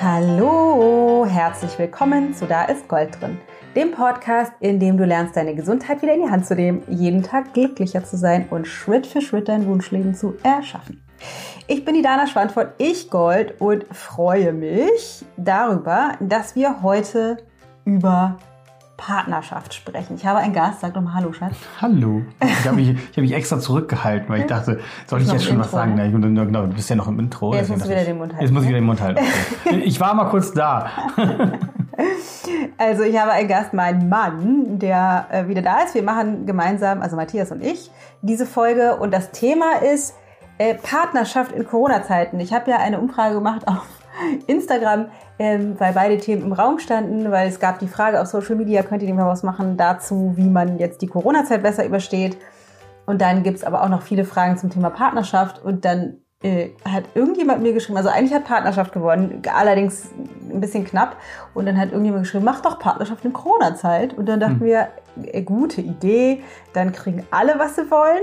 Hallo, herzlich willkommen zu Da ist Gold drin, dem Podcast, in dem du lernst, deine Gesundheit wieder in die Hand zu nehmen, jeden Tag glücklicher zu sein und Schritt für Schritt dein Wunschleben zu erschaffen. Ich bin die Dana Schwand von Ich Gold und freue mich darüber, dass wir heute über Partnerschaft sprechen. Ich habe einen Gast, sag doch mal Hallo, Schatz. Hallo. Ich habe mich, hab mich extra zurückgehalten, weil ich dachte, soll ich jetzt schon was sagen? Ne? Genau, du bist ja noch im Intro. Jetzt musst du wieder den Mund halten. Jetzt muss ich wieder den Mund halten. Okay. Ich war mal kurz da. Also ich habe einen Gast, meinen Mann, der äh, wieder da ist. Wir machen gemeinsam, also Matthias und ich, diese Folge. Und das Thema ist äh, Partnerschaft in Corona-Zeiten. Ich habe ja eine Umfrage gemacht auf Instagram, ähm, weil beide Themen im Raum standen, weil es gab die Frage auf Social Media, könnt ihr mal was machen dazu, wie man jetzt die Corona-Zeit besser übersteht. Und dann gibt's aber auch noch viele Fragen zum Thema Partnerschaft und dann äh, hat irgendjemand mir geschrieben, also eigentlich hat Partnerschaft gewonnen, allerdings ein bisschen knapp. Und dann hat irgendjemand geschrieben, mach doch Partnerschaft in Corona-Zeit. Und dann dachten hm. wir, gute Idee, dann kriegen alle, was sie wollen.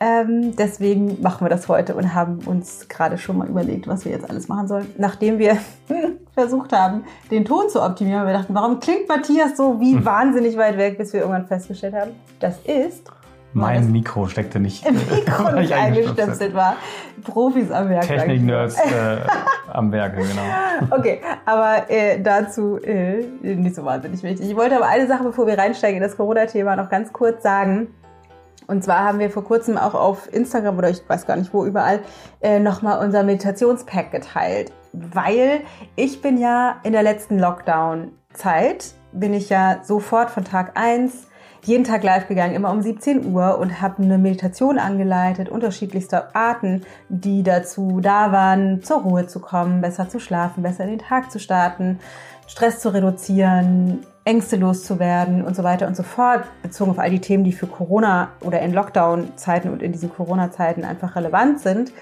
Ähm, deswegen machen wir das heute und haben uns gerade schon mal überlegt, was wir jetzt alles machen sollen. Nachdem wir versucht haben, den Ton zu optimieren, wir dachten, warum klingt Matthias so wie hm. wahnsinnig weit weg, bis wir irgendwann festgestellt haben, das ist mein Mikro steckte nicht. Im Mikro nicht eingestöpselt war. Profis am Werk. Technik-Nerds äh, am Werke, genau. Okay, aber äh, dazu äh, nicht so wahnsinnig wichtig. Ich wollte aber eine Sache, bevor wir reinsteigen in das Corona-Thema, noch ganz kurz sagen. Und zwar haben wir vor kurzem auch auf Instagram oder ich weiß gar nicht wo überall äh, nochmal unser Meditationspack geteilt. Weil ich bin ja in der letzten Lockdown-Zeit, bin ich ja sofort von Tag eins jeden Tag live gegangen, immer um 17 Uhr und habe eine Meditation angeleitet, unterschiedlichster Arten, die dazu da waren, zur Ruhe zu kommen, besser zu schlafen, besser in den Tag zu starten, Stress zu reduzieren, Ängste loszuwerden und so weiter und so fort, bezogen auf all die Themen, die für Corona oder in Lockdown-Zeiten und in diesen Corona-Zeiten einfach relevant sind.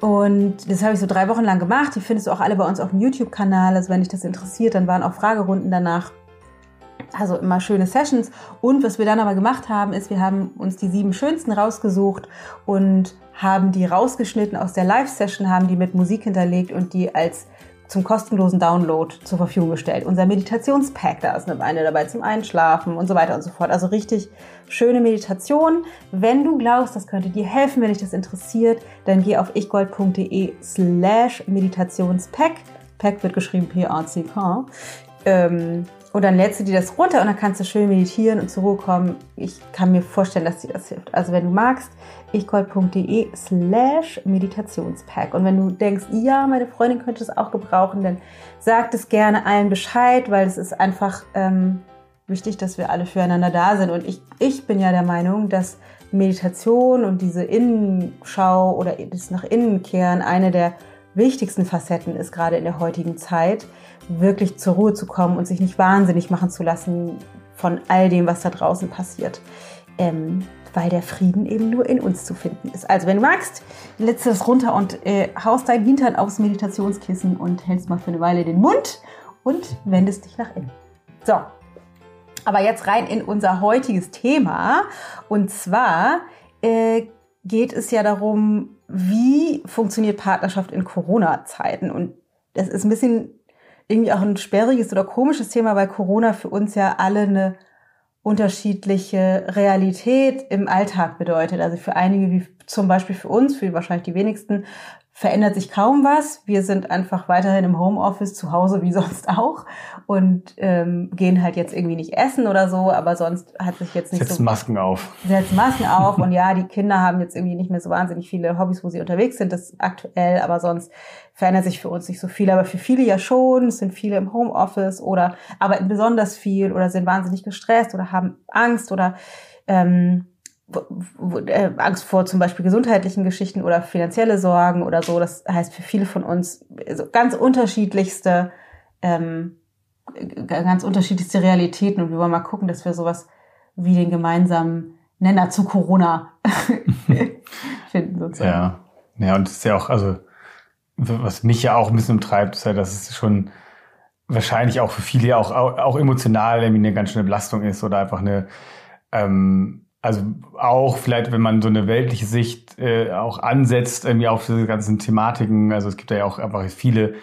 Und das habe ich so drei Wochen lang gemacht. Die findest du auch alle bei uns auf dem YouTube-Kanal. Also wenn dich das interessiert, dann waren auch Fragerunden danach. Also immer schöne Sessions. Und was wir dann aber gemacht haben, ist, wir haben uns die sieben schönsten rausgesucht und haben die rausgeschnitten aus der Live-Session, haben die mit Musik hinterlegt und die als zum kostenlosen Download zur Verfügung gestellt. Unser Meditationspack, da ist eine dabei zum Einschlafen und so weiter und so fort. Also richtig schöne Meditation. Wenn du glaubst, das könnte dir helfen, wenn dich das interessiert, dann geh auf ichgold.de slash Meditationspack. Pack wird geschrieben P-A-C-K. Ähm, und dann lädst du dir das runter und dann kannst du schön meditieren und zur Ruhe kommen. Ich kann mir vorstellen, dass dir das hilft. Also wenn du magst, ichgold.de slash Meditationspack. Und wenn du denkst, ja, meine Freundin könnte es auch gebrauchen, dann sag es gerne allen Bescheid, weil es ist einfach ähm, wichtig, dass wir alle füreinander da sind. Und ich, ich bin ja der Meinung, dass Meditation und diese Innenschau oder das nach innen kehren eine der wichtigsten Facetten ist, gerade in der heutigen Zeit wirklich zur Ruhe zu kommen und sich nicht wahnsinnig machen zu lassen von all dem, was da draußen passiert. Ähm, weil der Frieden eben nur in uns zu finden ist. Also wenn du magst, lädst du das runter und äh, haust dein Hintern aufs Meditationskissen und hältst mal für eine Weile den Mund und wendest dich nach innen. So, aber jetzt rein in unser heutiges Thema. Und zwar äh, geht es ja darum, wie funktioniert Partnerschaft in Corona-Zeiten. Und das ist ein bisschen irgendwie auch ein sperriges oder komisches Thema, weil Corona für uns ja alle eine unterschiedliche Realität im Alltag bedeutet. Also für einige, wie zum Beispiel für uns, für wahrscheinlich die wenigsten, verändert sich kaum was. Wir sind einfach weiterhin im Homeoffice zu Hause wie sonst auch und ähm, gehen halt jetzt irgendwie nicht essen oder so, aber sonst hat sich jetzt nicht setzen so... Masken auf. Setzen Masken auf und ja, die Kinder haben jetzt irgendwie nicht mehr so wahnsinnig viele Hobbys, wo sie unterwegs sind, das ist aktuell, aber sonst verändert sich für uns nicht so viel, aber für viele ja schon. Es sind viele im Homeoffice oder arbeiten besonders viel oder sind wahnsinnig gestresst oder haben Angst oder ähm, äh, Angst vor zum Beispiel gesundheitlichen Geschichten oder finanzielle Sorgen oder so. Das heißt für viele von uns also ganz unterschiedlichste, ähm, ganz unterschiedlichste Realitäten und wir wollen mal gucken, dass wir sowas wie den gemeinsamen Nenner zu Corona finden sozusagen. Ja, ja und es ist ja auch, also was mich ja auch ein bisschen umtreibt, ist ja, dass es schon wahrscheinlich auch für viele auch, auch, emotional irgendwie eine ganz schöne Belastung ist oder einfach eine ähm, also auch vielleicht, wenn man so eine weltliche Sicht äh, auch ansetzt, irgendwie auf diese ganzen Thematiken. Also es gibt ja auch einfach viele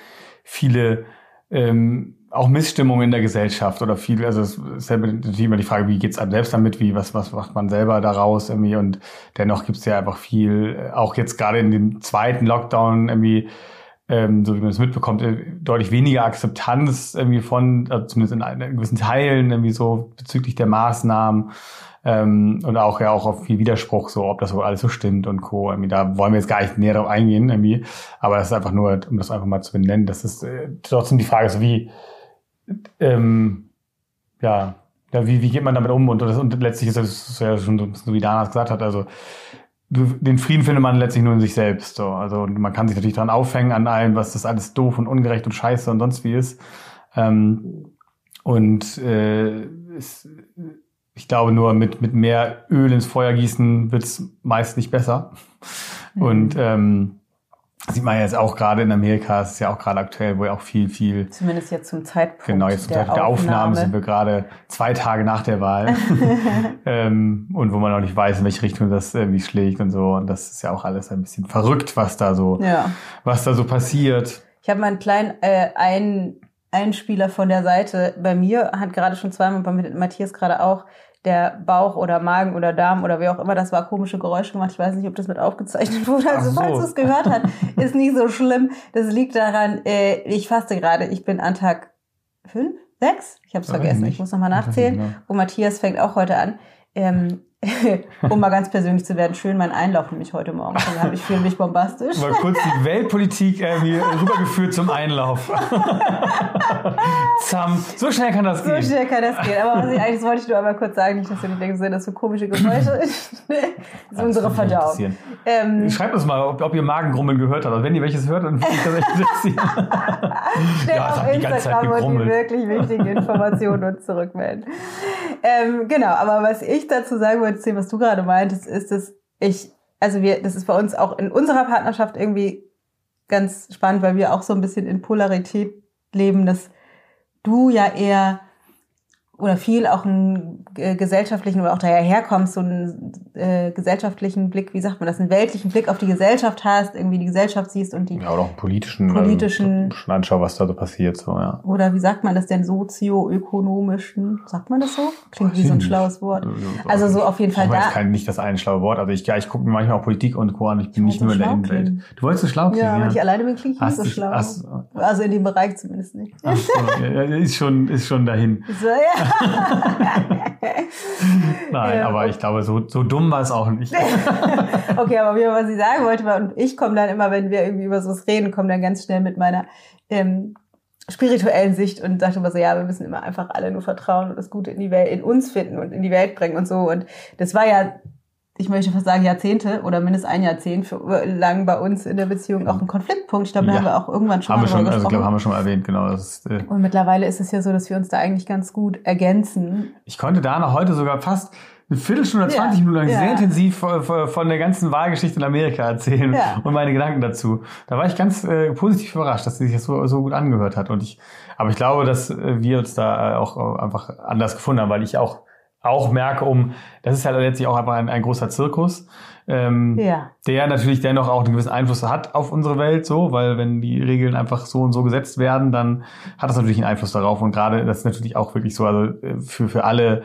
viele ähm, auch Missstimmung in der Gesellschaft oder viel, also es ist ja natürlich immer die Frage, wie geht's einem selbst damit, wie, was, was macht man selber daraus irgendwie? Und dennoch gibt's ja einfach viel, auch jetzt gerade in dem zweiten Lockdown irgendwie, ähm, so wie man es mitbekommt, äh, deutlich weniger Akzeptanz irgendwie von, also zumindest in, in gewissen Teilen irgendwie so bezüglich der Maßnahmen. Ähm, und auch ja auch auf viel Widerspruch, so ob das so alles so stimmt und Co. Irgendwie, da wollen wir jetzt gar nicht näher drauf eingehen, irgendwie, aber das ist einfach nur, um das einfach mal zu benennen, das ist äh, trotzdem die Frage, so wie ähm, ja, ja wie, wie geht man damit um? Und, das, und letztlich ist das ja schon so ein bisschen so, wie Dana gesagt hat, also den Frieden findet man letztlich nur in sich selbst. So. Also man kann sich natürlich daran aufhängen an allem, was das alles doof und ungerecht und scheiße und sonst wie ist. Ähm, und äh, es, ich glaube nur mit, mit mehr Öl ins Feuer gießen wird's meist nicht besser. Mhm. Und ähm, Sieht man jetzt auch gerade in Amerika, es ist ja auch gerade aktuell, wo ja auch viel, viel. Zumindest jetzt zum Zeitpunkt. Genau, jetzt zum der Zeitpunkt der Aufnahme. Aufnahme sind wir gerade zwei Tage nach der Wahl. ähm, und wo man auch nicht weiß, in welche Richtung das irgendwie schlägt und so. Und das ist ja auch alles ein bisschen verrückt, was da so, ja. was da so passiert. Ich habe mal einen kleinen äh, ein Einspieler von der Seite. Bei mir hat gerade schon zweimal, bei Matthias gerade auch, der Bauch oder Magen oder Darm oder wer auch immer das war, komische Geräusche gemacht. Ich weiß nicht, ob das mit aufgezeichnet wurde. Also so. falls es gehört hat, ist nicht so schlimm. Das liegt daran, äh, ich faste gerade. Ich bin an Tag fünf, sechs? Ich habe es vergessen. Ich muss nochmal nachzählen. Und Matthias fängt auch heute an. Ähm, um mal ganz persönlich zu werden, schön mein Einlauf nämlich heute Morgen. Dann habe ich fühle mich bombastisch. Mal kurz die Weltpolitik äh, rübergeführt zum Einlauf. Zam. So schnell kann das so gehen. So schnell kann das gehen. Aber was ich eigentlich, das wollte ich nur einmal kurz sagen, nicht, dass du nicht denkst, das so komische Geräusche. das ist unsere Verdauung. Ähm, Schreibt uns mal, ob, ob ihr Magengrummeln gehört habt. wenn ihr welches hört, dann würde ich das echt interessieren. Schnell ja, auf Instagram und die wirklich wichtigen Informationen uns zurückmelden. Ähm, genau, aber was ich dazu sagen wollte, Thema, was du gerade meintest, ist, dass ich, also wir, das ist bei uns auch in unserer Partnerschaft irgendwie ganz spannend, weil wir auch so ein bisschen in Polarität leben, dass du ja eher oder viel auch einen äh, gesellschaftlichen oder auch daher herkommst, so einen äh, gesellschaftlichen Blick, wie sagt man das, einen weltlichen Blick auf die Gesellschaft hast, irgendwie die Gesellschaft siehst und die ja oder auch einen politischen, politischen also, schon anschaue, was da so passiert, so ja. Oder wie sagt man das denn sozioökonomischen? Sagt man das so? Klingt Weiß wie so ein schlaues Wort. Also so auf jeden Fall da. Ich kann nicht das ein schlaue Wort, also ich ja, ich gucke mir manchmal auch Politik und Co an, ich bin ich nicht nur in der Innenwelt. Du wolltest so schlau klingen, ja, wenn ich alleine bin, klinge ich nicht so schlau. Hast, also in dem Bereich zumindest nicht. Ach so, ja, ist schon ist schon dahin. So, ja. Nein, ja. aber ich glaube, so, so dumm war es auch nicht. okay, aber wie was ich sagen wollte, war, und ich komme dann immer, wenn wir irgendwie über sowas reden, komme dann ganz schnell mit meiner ähm, spirituellen Sicht und dachte immer so, ja, wir müssen immer einfach alle nur vertrauen und das Gute in die Welt, in uns finden und in die Welt bringen und so. Und das war ja ich möchte fast sagen Jahrzehnte oder mindestens ein Jahrzehnt für lang bei uns in der Beziehung auch ein Konfliktpunkt. Ich glaube, da ja. haben wir auch irgendwann schon haben mal wir schon, also, glaube, haben wir schon mal erwähnt, genau. Ist, äh und mittlerweile ist es ja so, dass wir uns da eigentlich ganz gut ergänzen. Ich konnte da noch heute sogar fast eine Viertelstunde, 20 ja, Minuten lang ja. sehr intensiv von, von, der ganzen Wahlgeschichte in Amerika erzählen ja. und meine Gedanken dazu. Da war ich ganz äh, positiv überrascht, dass sie sich das so, so gut angehört hat. Und ich, aber ich glaube, dass äh, wir uns da auch einfach anders gefunden haben, weil ich auch auch merke, um, das ist halt letztlich auch einfach ein, ein großer Zirkus, ähm, ja. der natürlich dennoch auch einen gewissen Einfluss hat auf unsere Welt, so, weil wenn die Regeln einfach so und so gesetzt werden, dann hat das natürlich einen Einfluss darauf und gerade das ist natürlich auch wirklich so, also äh, für, für alle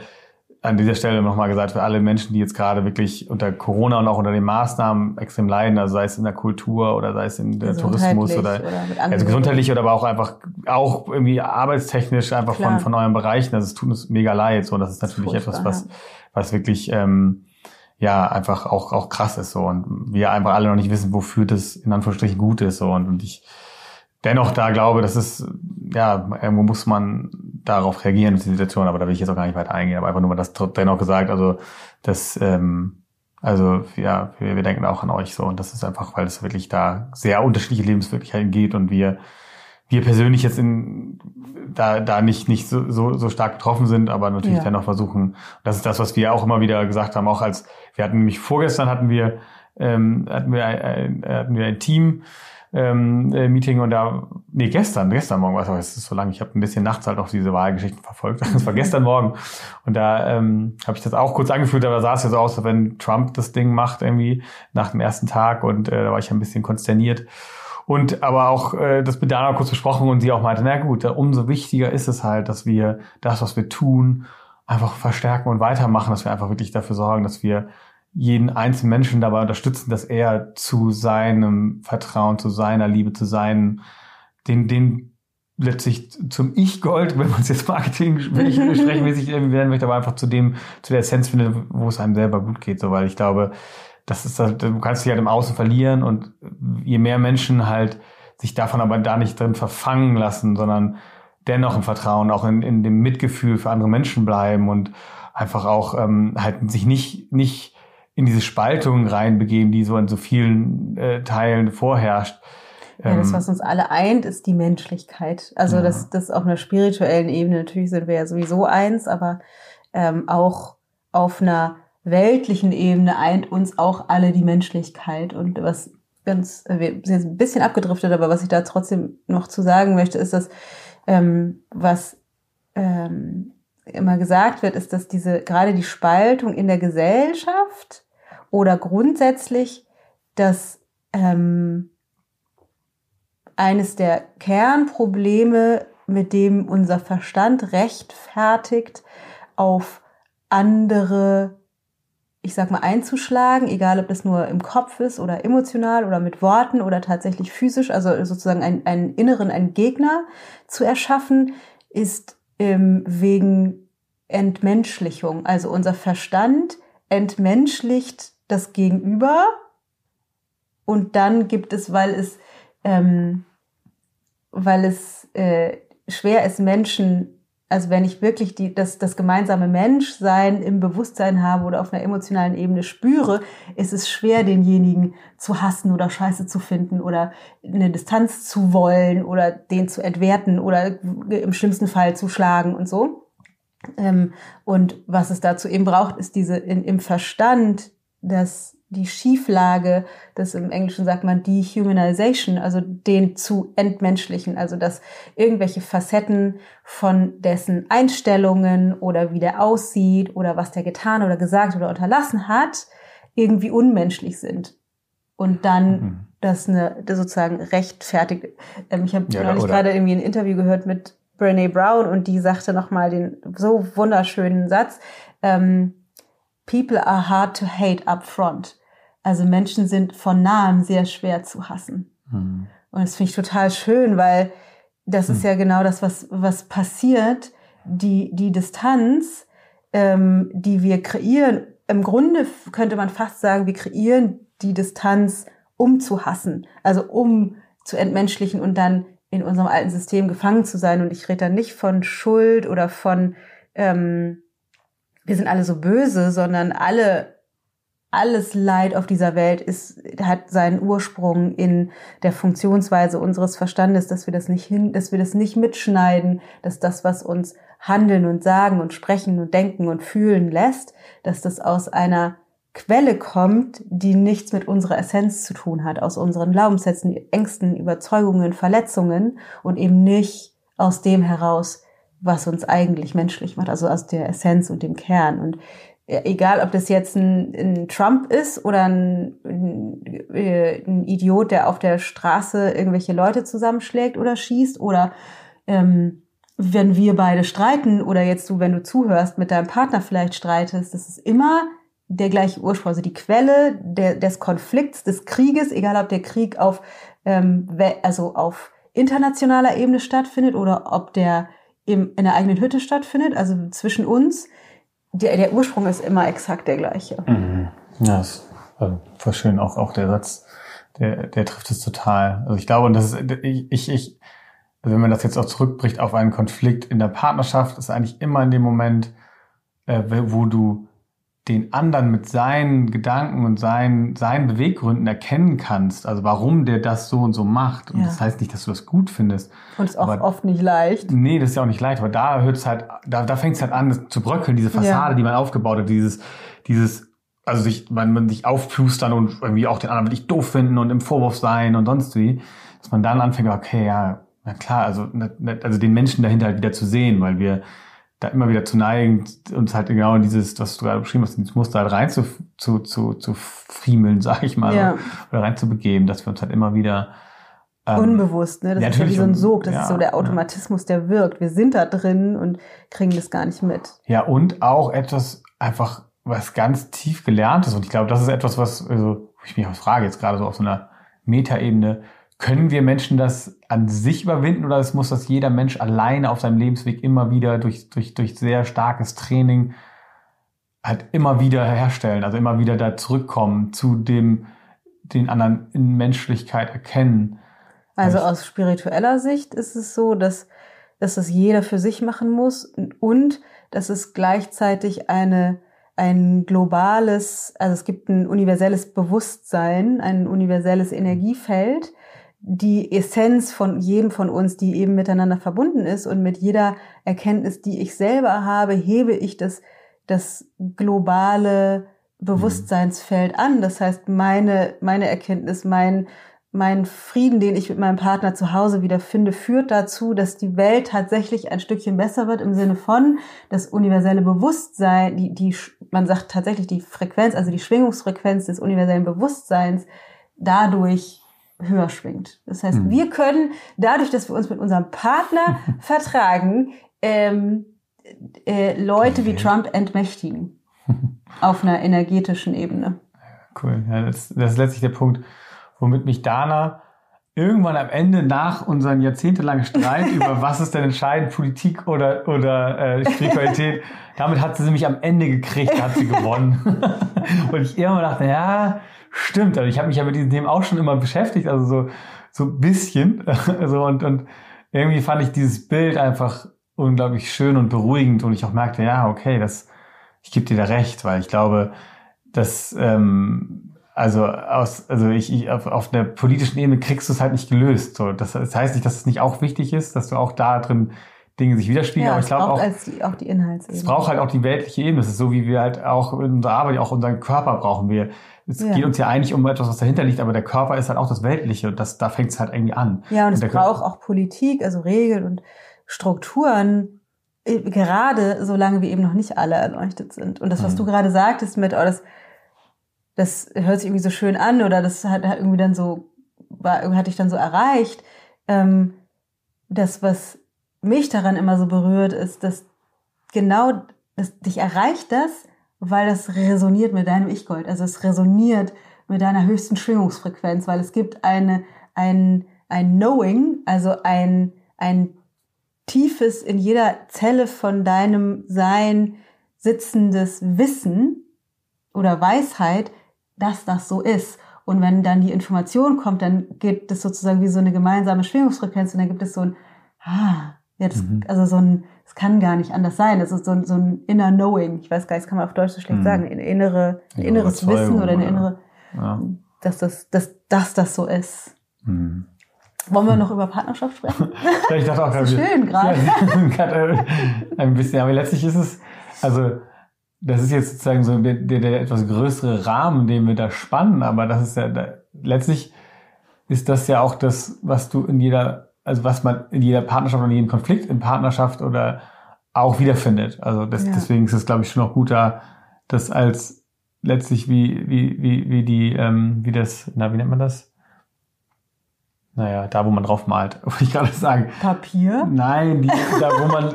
an dieser Stelle nochmal gesagt, für alle Menschen, die jetzt gerade wirklich unter Corona und auch unter den Maßnahmen extrem leiden, also sei es in der Kultur oder sei es in der Tourismus oder, oder also gesundheitlich oder aber auch einfach auch irgendwie arbeitstechnisch einfach von, von euren Bereichen. Also es tut uns mega leid. So, und das ist natürlich das etwas, was, was wirklich ähm, ja einfach auch, auch krass ist so. Und wir einfach alle noch nicht wissen, wofür das in Anführungsstrichen gut ist. So. Und, und ich dennoch da glaube, das ist, ja, irgendwo muss man darauf reagieren, die Situation, aber da will ich jetzt auch gar nicht weiter eingehen, aber einfach nur mal das dennoch gesagt, also das, ähm, also ja, wir, wir denken auch an euch so und das ist einfach, weil es wirklich da sehr unterschiedliche Lebenswirklichkeiten geht und wir wir persönlich jetzt in, da, da nicht, nicht so, so, so stark betroffen sind, aber natürlich ja. dennoch versuchen. Das ist das, was wir auch immer wieder gesagt haben, auch als, wir hatten nämlich vorgestern hatten wir, ähm, hatten wir ein, hatten wir ein Team, ähm, äh, Meeting und da, nee, gestern, gestern Morgen, was auch, es ist so lange, ich habe ein bisschen nachts halt auch diese Wahlgeschichten verfolgt. Das war gestern Morgen. Und da ähm, habe ich das auch kurz angeführt, aber sah es ja so aus, wenn Trump das Ding macht, irgendwie nach dem ersten Tag und äh, da war ich ein bisschen konsterniert. Und aber auch äh, das mit Dana kurz besprochen und sie auch meinte, na gut, umso wichtiger ist es halt, dass wir das, was wir tun, einfach verstärken und weitermachen, dass wir einfach wirklich dafür sorgen, dass wir jeden einzelnen Menschen dabei unterstützen, dass er zu seinem Vertrauen, zu seiner Liebe, zu seinen, den, den letztlich zum Ich-Gold, wenn man es jetzt Marketing sprechmäßig werden möchte, aber einfach zu dem, zu der Essenz findet, wo es einem selber gut geht, so, weil ich glaube, das ist, du kannst dich halt im Außen verlieren und je mehr Menschen halt sich davon aber da nicht drin verfangen lassen, sondern dennoch im Vertrauen, auch in, in dem Mitgefühl für andere Menschen bleiben und einfach auch ähm, halt sich nicht, nicht in diese Spaltung reinbegeben, die so in so vielen äh, Teilen vorherrscht. Ja, das, ähm, was uns alle eint, ist die Menschlichkeit. Also ja. das, das auf einer spirituellen Ebene, natürlich sind wir ja sowieso eins, aber ähm, auch auf einer weltlichen Ebene eint uns auch alle die Menschlichkeit. Und was ganz, wir sind jetzt ein bisschen abgedriftet, aber was ich da trotzdem noch zu sagen möchte, ist, dass ähm, was ähm, immer gesagt wird, ist, dass diese gerade die Spaltung in der Gesellschaft oder grundsätzlich dass ähm, eines der Kernprobleme, mit dem unser Verstand rechtfertigt, auf andere, ich sag mal, einzuschlagen, egal ob das nur im Kopf ist oder emotional oder mit Worten oder tatsächlich physisch, also sozusagen einen, einen inneren, einen Gegner zu erschaffen, ist ähm, wegen Entmenschlichung. Also unser Verstand entmenschlicht das Gegenüber und dann gibt es, weil es ähm, weil es äh, schwer ist, Menschen, also wenn ich wirklich die, das, das gemeinsame Menschsein im Bewusstsein habe oder auf einer emotionalen Ebene spüre, ist es schwer, denjenigen zu hassen oder scheiße zu finden oder eine Distanz zu wollen oder den zu entwerten oder im schlimmsten Fall zu schlagen und so. Ähm, und was es dazu eben braucht, ist diese in, im Verstand, dass die Schieflage, das im Englischen sagt man Dehumanization, also den zu entmenschlichen, also dass irgendwelche Facetten von dessen Einstellungen oder wie der aussieht oder was der getan oder gesagt oder unterlassen hat, irgendwie unmenschlich sind. Und dann mhm. das eine das sozusagen rechtfertigt. Ähm, ich habe ja, neulich gerade irgendwie ein Interview gehört mit Brene Brown und die sagte nochmal den so wunderschönen Satz, ähm, People are hard to hate up front. Also Menschen sind von nahem sehr schwer zu hassen. Mhm. Und das finde ich total schön, weil das mhm. ist ja genau das, was, was passiert. Die, die Distanz, ähm, die wir kreieren, im Grunde könnte man fast sagen, wir kreieren die Distanz, um zu hassen, also um zu entmenschlichen und dann in unserem alten System gefangen zu sein. Und ich rede da nicht von Schuld oder von, ähm, wir sind alle so böse, sondern alle alles Leid auf dieser Welt ist, hat seinen Ursprung in der Funktionsweise unseres Verstandes, dass wir das nicht hin, dass wir das nicht mitschneiden, dass das, was uns handeln und sagen und sprechen und denken und fühlen lässt, dass das aus einer Quelle kommt, die nichts mit unserer Essenz zu tun hat, aus unseren Glaubenssätzen, Ängsten, Überzeugungen, Verletzungen und eben nicht aus dem heraus, was uns eigentlich menschlich macht, also aus der Essenz und dem Kern. Und egal ob das jetzt ein, ein Trump ist oder ein, ein, äh, ein, Idiot, der auf der Straße irgendwelche Leute zusammenschlägt oder schießt oder ähm, wenn wir beide streiten oder jetzt du, wenn du zuhörst, mit deinem Partner vielleicht streitest, das ist immer der gleiche Ursprung, also die Quelle der, des Konflikts, des Krieges, egal ob der Krieg auf, ähm, also auf internationaler Ebene stattfindet oder ob der im, in der eigenen Hütte stattfindet, also zwischen uns, der, der Ursprung ist immer exakt der gleiche. Mhm. Ja, das also voll schön. Auch, auch der Satz, der, der trifft es total. Also ich glaube, und das ist, ich, ich, also wenn man das jetzt auch zurückbricht auf einen Konflikt in der Partnerschaft, ist eigentlich immer in dem Moment, äh, wo du den anderen mit seinen Gedanken und seinen, seinen Beweggründen erkennen kannst, also warum der das so und so macht. Und ja. das heißt nicht, dass du das gut findest. Und es ist auch aber, oft nicht leicht. Nee, das ist ja auch nicht leicht, aber da hört es halt, da, da fängt es halt an zu bröckeln, diese Fassade, ja. die man aufgebaut hat, dieses, dieses, also sich, man, man sich aufplustern und irgendwie auch den anderen wirklich doof finden und im Vorwurf sein und sonst wie, dass man dann anfängt, okay, ja, na klar, also, also den Menschen dahinter halt wieder zu sehen, weil wir, da immer wieder zu neigen, uns halt genau in dieses, was du gerade beschrieben hast, dieses Muster halt rein zu, zu, zu, zu friemeln, sag ich mal, ja. oder rein zu begeben, dass wir uns halt immer wieder ähm, unbewusst, ne? Das ist ja wie so ein Sog, das ja, ist so der Automatismus, der wirkt. Wir sind da drin und kriegen das gar nicht mit. Ja, und auch etwas einfach, was ganz tief gelernt ist. Und ich glaube, das ist etwas, was, also, ich mich auch frage, jetzt gerade so auf so einer Metaebene, können wir Menschen das an sich überwinden oder es muss das jeder Mensch alleine auf seinem Lebensweg immer wieder durch, durch, durch sehr starkes Training halt immer wieder herstellen, also immer wieder da zurückkommen zu dem, den anderen in Menschlichkeit erkennen. Also aus spiritueller Sicht ist es so, dass, dass das jeder für sich machen muss und dass es gleichzeitig eine, ein globales, also es gibt ein universelles Bewusstsein, ein universelles Energiefeld, die Essenz von jedem von uns, die eben miteinander verbunden ist und mit jeder Erkenntnis, die ich selber habe, hebe ich das, das globale Bewusstseinsfeld an. Das heißt, meine, meine Erkenntnis, mein, mein Frieden, den ich mit meinem Partner zu Hause wieder finde, führt dazu, dass die Welt tatsächlich ein Stückchen besser wird im Sinne von das universelle Bewusstsein, die, die, man sagt tatsächlich die Frequenz, also die Schwingungsfrequenz des universellen Bewusstseins dadurch höher schwingt. Das heißt, mhm. wir können dadurch, dass wir uns mit unserem Partner vertragen, ähm, äh, Leute wie Trump entmächtigen auf einer energetischen Ebene. Cool. Ja, das, das ist letztlich der Punkt, womit mich Dana irgendwann am Ende nach unseren jahrzehntelangen Streit über was ist denn entscheidend, Politik oder, oder äh, Spiritualität, damit hat sie mich am Ende gekriegt, hat sie gewonnen. Und ich immer dachte, ja, stimmt. Also ich habe mich ja mit diesen Themen auch schon immer beschäftigt, also so so ein bisschen. Also und, und irgendwie fand ich dieses Bild einfach unglaublich schön und beruhigend und ich auch merkte, ja, okay, das, ich gebe dir da recht, weil ich glaube, dass ähm, also aus, also ich, ich auf, auf der politischen Ebene kriegst du es halt nicht gelöst. So, das, das heißt nicht, dass es nicht auch wichtig ist, dass du auch da drin Dinge sich widerspiegeln. Ja, aber ich glaube auch, die, auch die Inhaltsebene. Es braucht halt auch die weltliche Ebene. Es ist so, wie wir halt auch in unserer Arbeit, auch unseren Körper brauchen wir. Es ja. geht uns ja eigentlich um etwas, was dahinter liegt, aber der Körper ist halt auch das Weltliche und das, da fängt es halt irgendwie an. Ja, und, und es braucht auch Politik, also Regeln und Strukturen, äh, gerade solange wir eben noch nicht alle erleuchtet sind. Und das, was mhm. du gerade sagtest mit, oh, das, das hört sich irgendwie so schön an oder das hat, hat irgendwie dann so, war, hatte ich dann so erreicht. Ähm, das, was mich daran immer so berührt, ist, dass genau, dass dich erreicht das, weil das resoniert mit deinem Ich-Gold. Also es resoniert mit deiner höchsten Schwingungsfrequenz, weil es gibt eine, ein, ein Knowing, also ein, ein tiefes, in jeder Zelle von deinem Sein sitzendes Wissen oder Weisheit, dass das so ist. Und wenn dann die Information kommt, dann gibt es sozusagen wie so eine gemeinsame Schwingungsfrequenz und dann gibt es so ein, ah, ja, das, mhm. also so ein, es kann gar nicht anders sein. Das ist so ein, so ein inner Knowing. Ich weiß gar nicht, das kann man auf Deutsch so schlecht mhm. sagen. Ein innere, ein inneres Wissen oder eine innere, ja. dass das, dass, dass das so ist. Mhm. Wollen wir noch über Partnerschaft sprechen? ja, ich dachte auch gerade. schön gerade. Ja, ein bisschen, aber letztlich ist es, also, das ist jetzt sozusagen so der, der etwas größere Rahmen, den wir da spannen, aber das ist ja, da, letztlich ist das ja auch das, was du in jeder also was man in jeder Partnerschaft oder in jedem Konflikt in Partnerschaft oder auch wiederfindet. Also das, ja. deswegen ist es, glaube ich, schon noch gut da, das als letztlich wie, wie, wie, wie die, ähm, wie das, na, wie nennt man das? Naja, da, wo man drauf malt, wollte ich gerade sagen. Papier? Nein, die, da, wo man,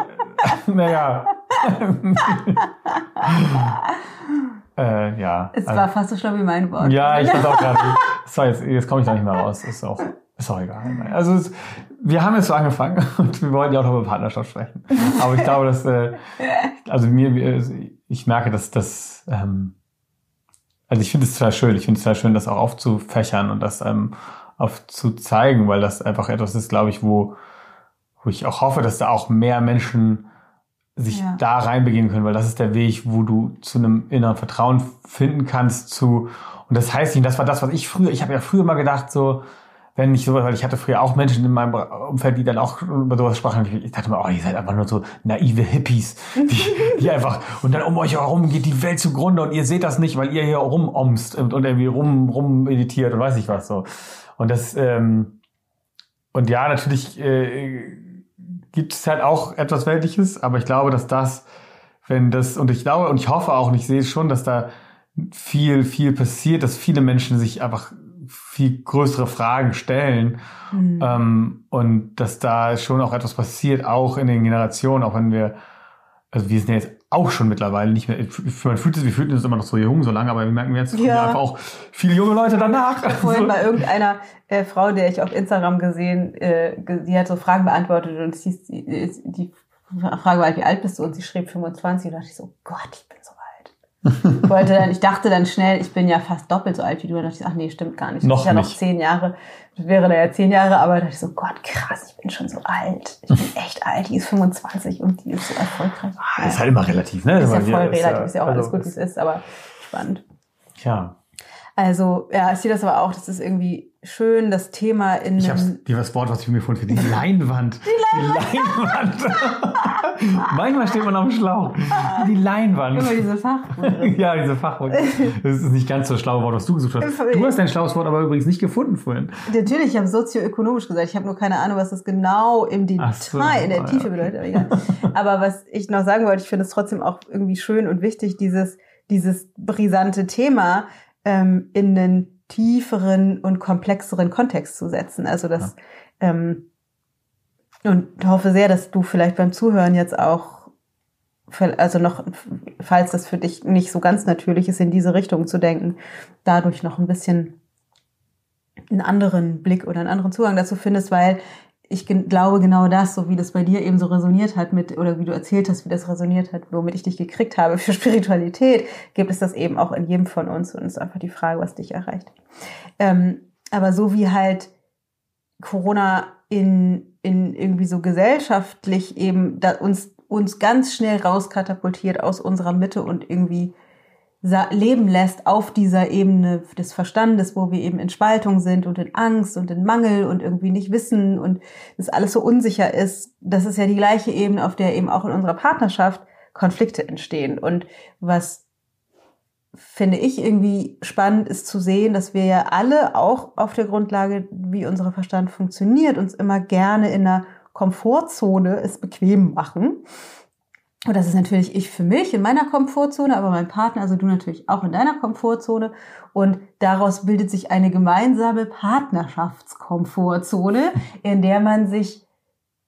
naja. äh, ja. Es also, war fast so schlimm wie mein Wort. Ja, ich fand auch gerade, jetzt, jetzt komme ich da nicht mehr raus. Ist auch, ist auch egal. Also es, wir haben jetzt so angefangen und wir wollten ja auch noch über Partnerschaft sprechen. Aber ich glaube, dass äh, also mir, ich merke, dass das ähm, also ich finde es total schön. Ich finde es total schön, das auch aufzufächern und das ähm, aufzuzeigen, weil das einfach etwas ist, glaube ich, wo, wo ich auch hoffe, dass da auch mehr Menschen sich ja. da reinbegeben können, weil das ist der Weg, wo du zu einem inneren Vertrauen finden kannst zu und das heißt nicht, das war das, was ich früher, ich habe ja früher mal gedacht so, wenn ich sowas, weil ich hatte früher auch Menschen in meinem Umfeld, die dann auch über sowas sprachen. Ich dachte mir, oh, ihr seid einfach nur so naive Hippies, die, die einfach, und dann um euch herum geht die Welt zugrunde und ihr seht das nicht, weil ihr hier rumomst und, und irgendwie rum, rum meditiert und weiß ich was so. Und das, ähm, und ja, natürlich äh, gibt es halt auch etwas Weltliches, aber ich glaube, dass das, wenn das, und ich glaube, und ich hoffe auch, und ich sehe schon, dass da viel, viel passiert, dass viele Menschen sich einfach viel größere Fragen stellen mhm. ähm, und dass da schon auch etwas passiert, auch in den Generationen, auch wenn wir, also wir sind ja jetzt auch schon mittlerweile nicht mehr, man fühlt es, wir fühlen uns immer noch so jung, so lange, aber wir merken jetzt ja. einfach auch viele junge Leute danach. Ich vorhin bei irgendeiner äh, Frau, der ich auf Instagram gesehen, äh, die hat so Fragen beantwortet und sie, die, die Frage war, wie alt bist du? Und sie schrieb 25 und dachte ich so, Gott, ich bin so alt. wollte dann, ich dachte dann schnell, ich bin ja fast doppelt so alt wie du. Und dachte ich, ach nee, stimmt gar nicht. Noch ich ja noch zehn Jahre. Das wäre da ja zehn Jahre, aber dachte ich so, Gott, krass, ich bin schon so alt. Ich bin echt alt. Die ist 25 und die ist so erfolgreich. Das ist halt immer relativ, ne? Ist ja voll relativ, ist ja auch alles gut, wie es ist, aber spannend. Ja. Also, ja, ich sehe das aber auch, das ist irgendwie schön das Thema in Ich habe dir das Wort, was ich mir vorhin für die Leinwand. Die Leinwand. Die Leinwand. Manchmal steht man dem Schlauch. Die Leinwand. Immer diese Fachworte. ja, diese Fachworte. Das ist nicht ganz so schlaue Wort, was du gesucht hast. Du hast dein schlaues Wort aber übrigens nicht gefunden vorhin. Natürlich, ich habe sozioökonomisch gesagt. Ich habe nur keine Ahnung, was das genau im Detail, so, in der Tiefe ja. bedeutet. Aber, egal. aber was ich noch sagen wollte, ich finde es trotzdem auch irgendwie schön und wichtig, dieses, dieses brisante Thema ähm, in den tieferen und komplexeren Kontext zu setzen. Also das ja. ähm, und hoffe sehr, dass du vielleicht beim Zuhören jetzt auch, also noch, falls das für dich nicht so ganz natürlich ist, in diese Richtung zu denken, dadurch noch ein bisschen einen anderen Blick oder einen anderen Zugang dazu findest, weil ich glaube genau das, so wie das bei dir eben so resoniert hat mit, oder wie du erzählt hast, wie das resoniert hat, womit ich dich gekriegt habe für Spiritualität, gibt es das eben auch in jedem von uns und es ist einfach die Frage, was dich erreicht. Ähm, aber so wie halt Corona in, in irgendwie so gesellschaftlich eben da uns, uns ganz schnell rauskatapultiert aus unserer Mitte und irgendwie leben lässt auf dieser Ebene des Verstandes, wo wir eben in Spaltung sind und in Angst und in Mangel und irgendwie nicht wissen und es alles so unsicher ist. Das ist ja die gleiche Ebene, auf der eben auch in unserer Partnerschaft Konflikte entstehen. Und was finde ich irgendwie spannend ist zu sehen, dass wir ja alle auch auf der Grundlage, wie unser Verstand funktioniert, uns immer gerne in einer Komfortzone es bequem machen und das ist natürlich ich für mich in meiner Komfortzone, aber mein Partner, also du natürlich auch in deiner Komfortzone. Und daraus bildet sich eine gemeinsame Partnerschaftskomfortzone, in der man sich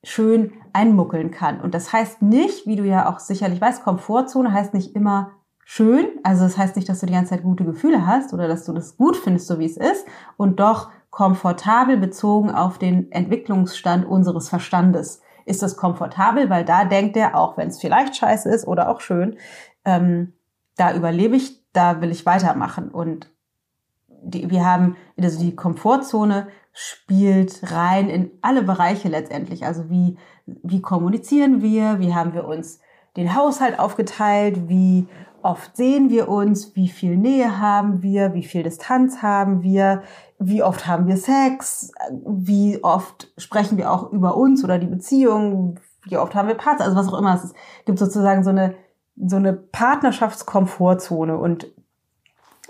schön einmuckeln kann. Und das heißt nicht, wie du ja auch sicherlich weißt, Komfortzone heißt nicht immer schön. Also das heißt nicht, dass du die ganze Zeit gute Gefühle hast oder dass du das gut findest, so wie es ist. Und doch komfortabel bezogen auf den Entwicklungsstand unseres Verstandes ist das komfortabel, weil da denkt er, auch wenn es vielleicht scheiße ist oder auch schön, ähm, da überlebe ich, da will ich weitermachen. Und die, wir haben, also die Komfortzone spielt rein in alle Bereiche letztendlich. Also wie, wie kommunizieren wir, wie haben wir uns den Haushalt aufgeteilt, wie oft sehen wir uns, wie viel Nähe haben wir, wie viel Distanz haben wir, wie oft haben wir Sex, wie oft sprechen wir auch über uns oder die Beziehung, wie oft haben wir Partner, also was auch immer. Es gibt sozusagen so eine, so eine Partnerschaftskomfortzone und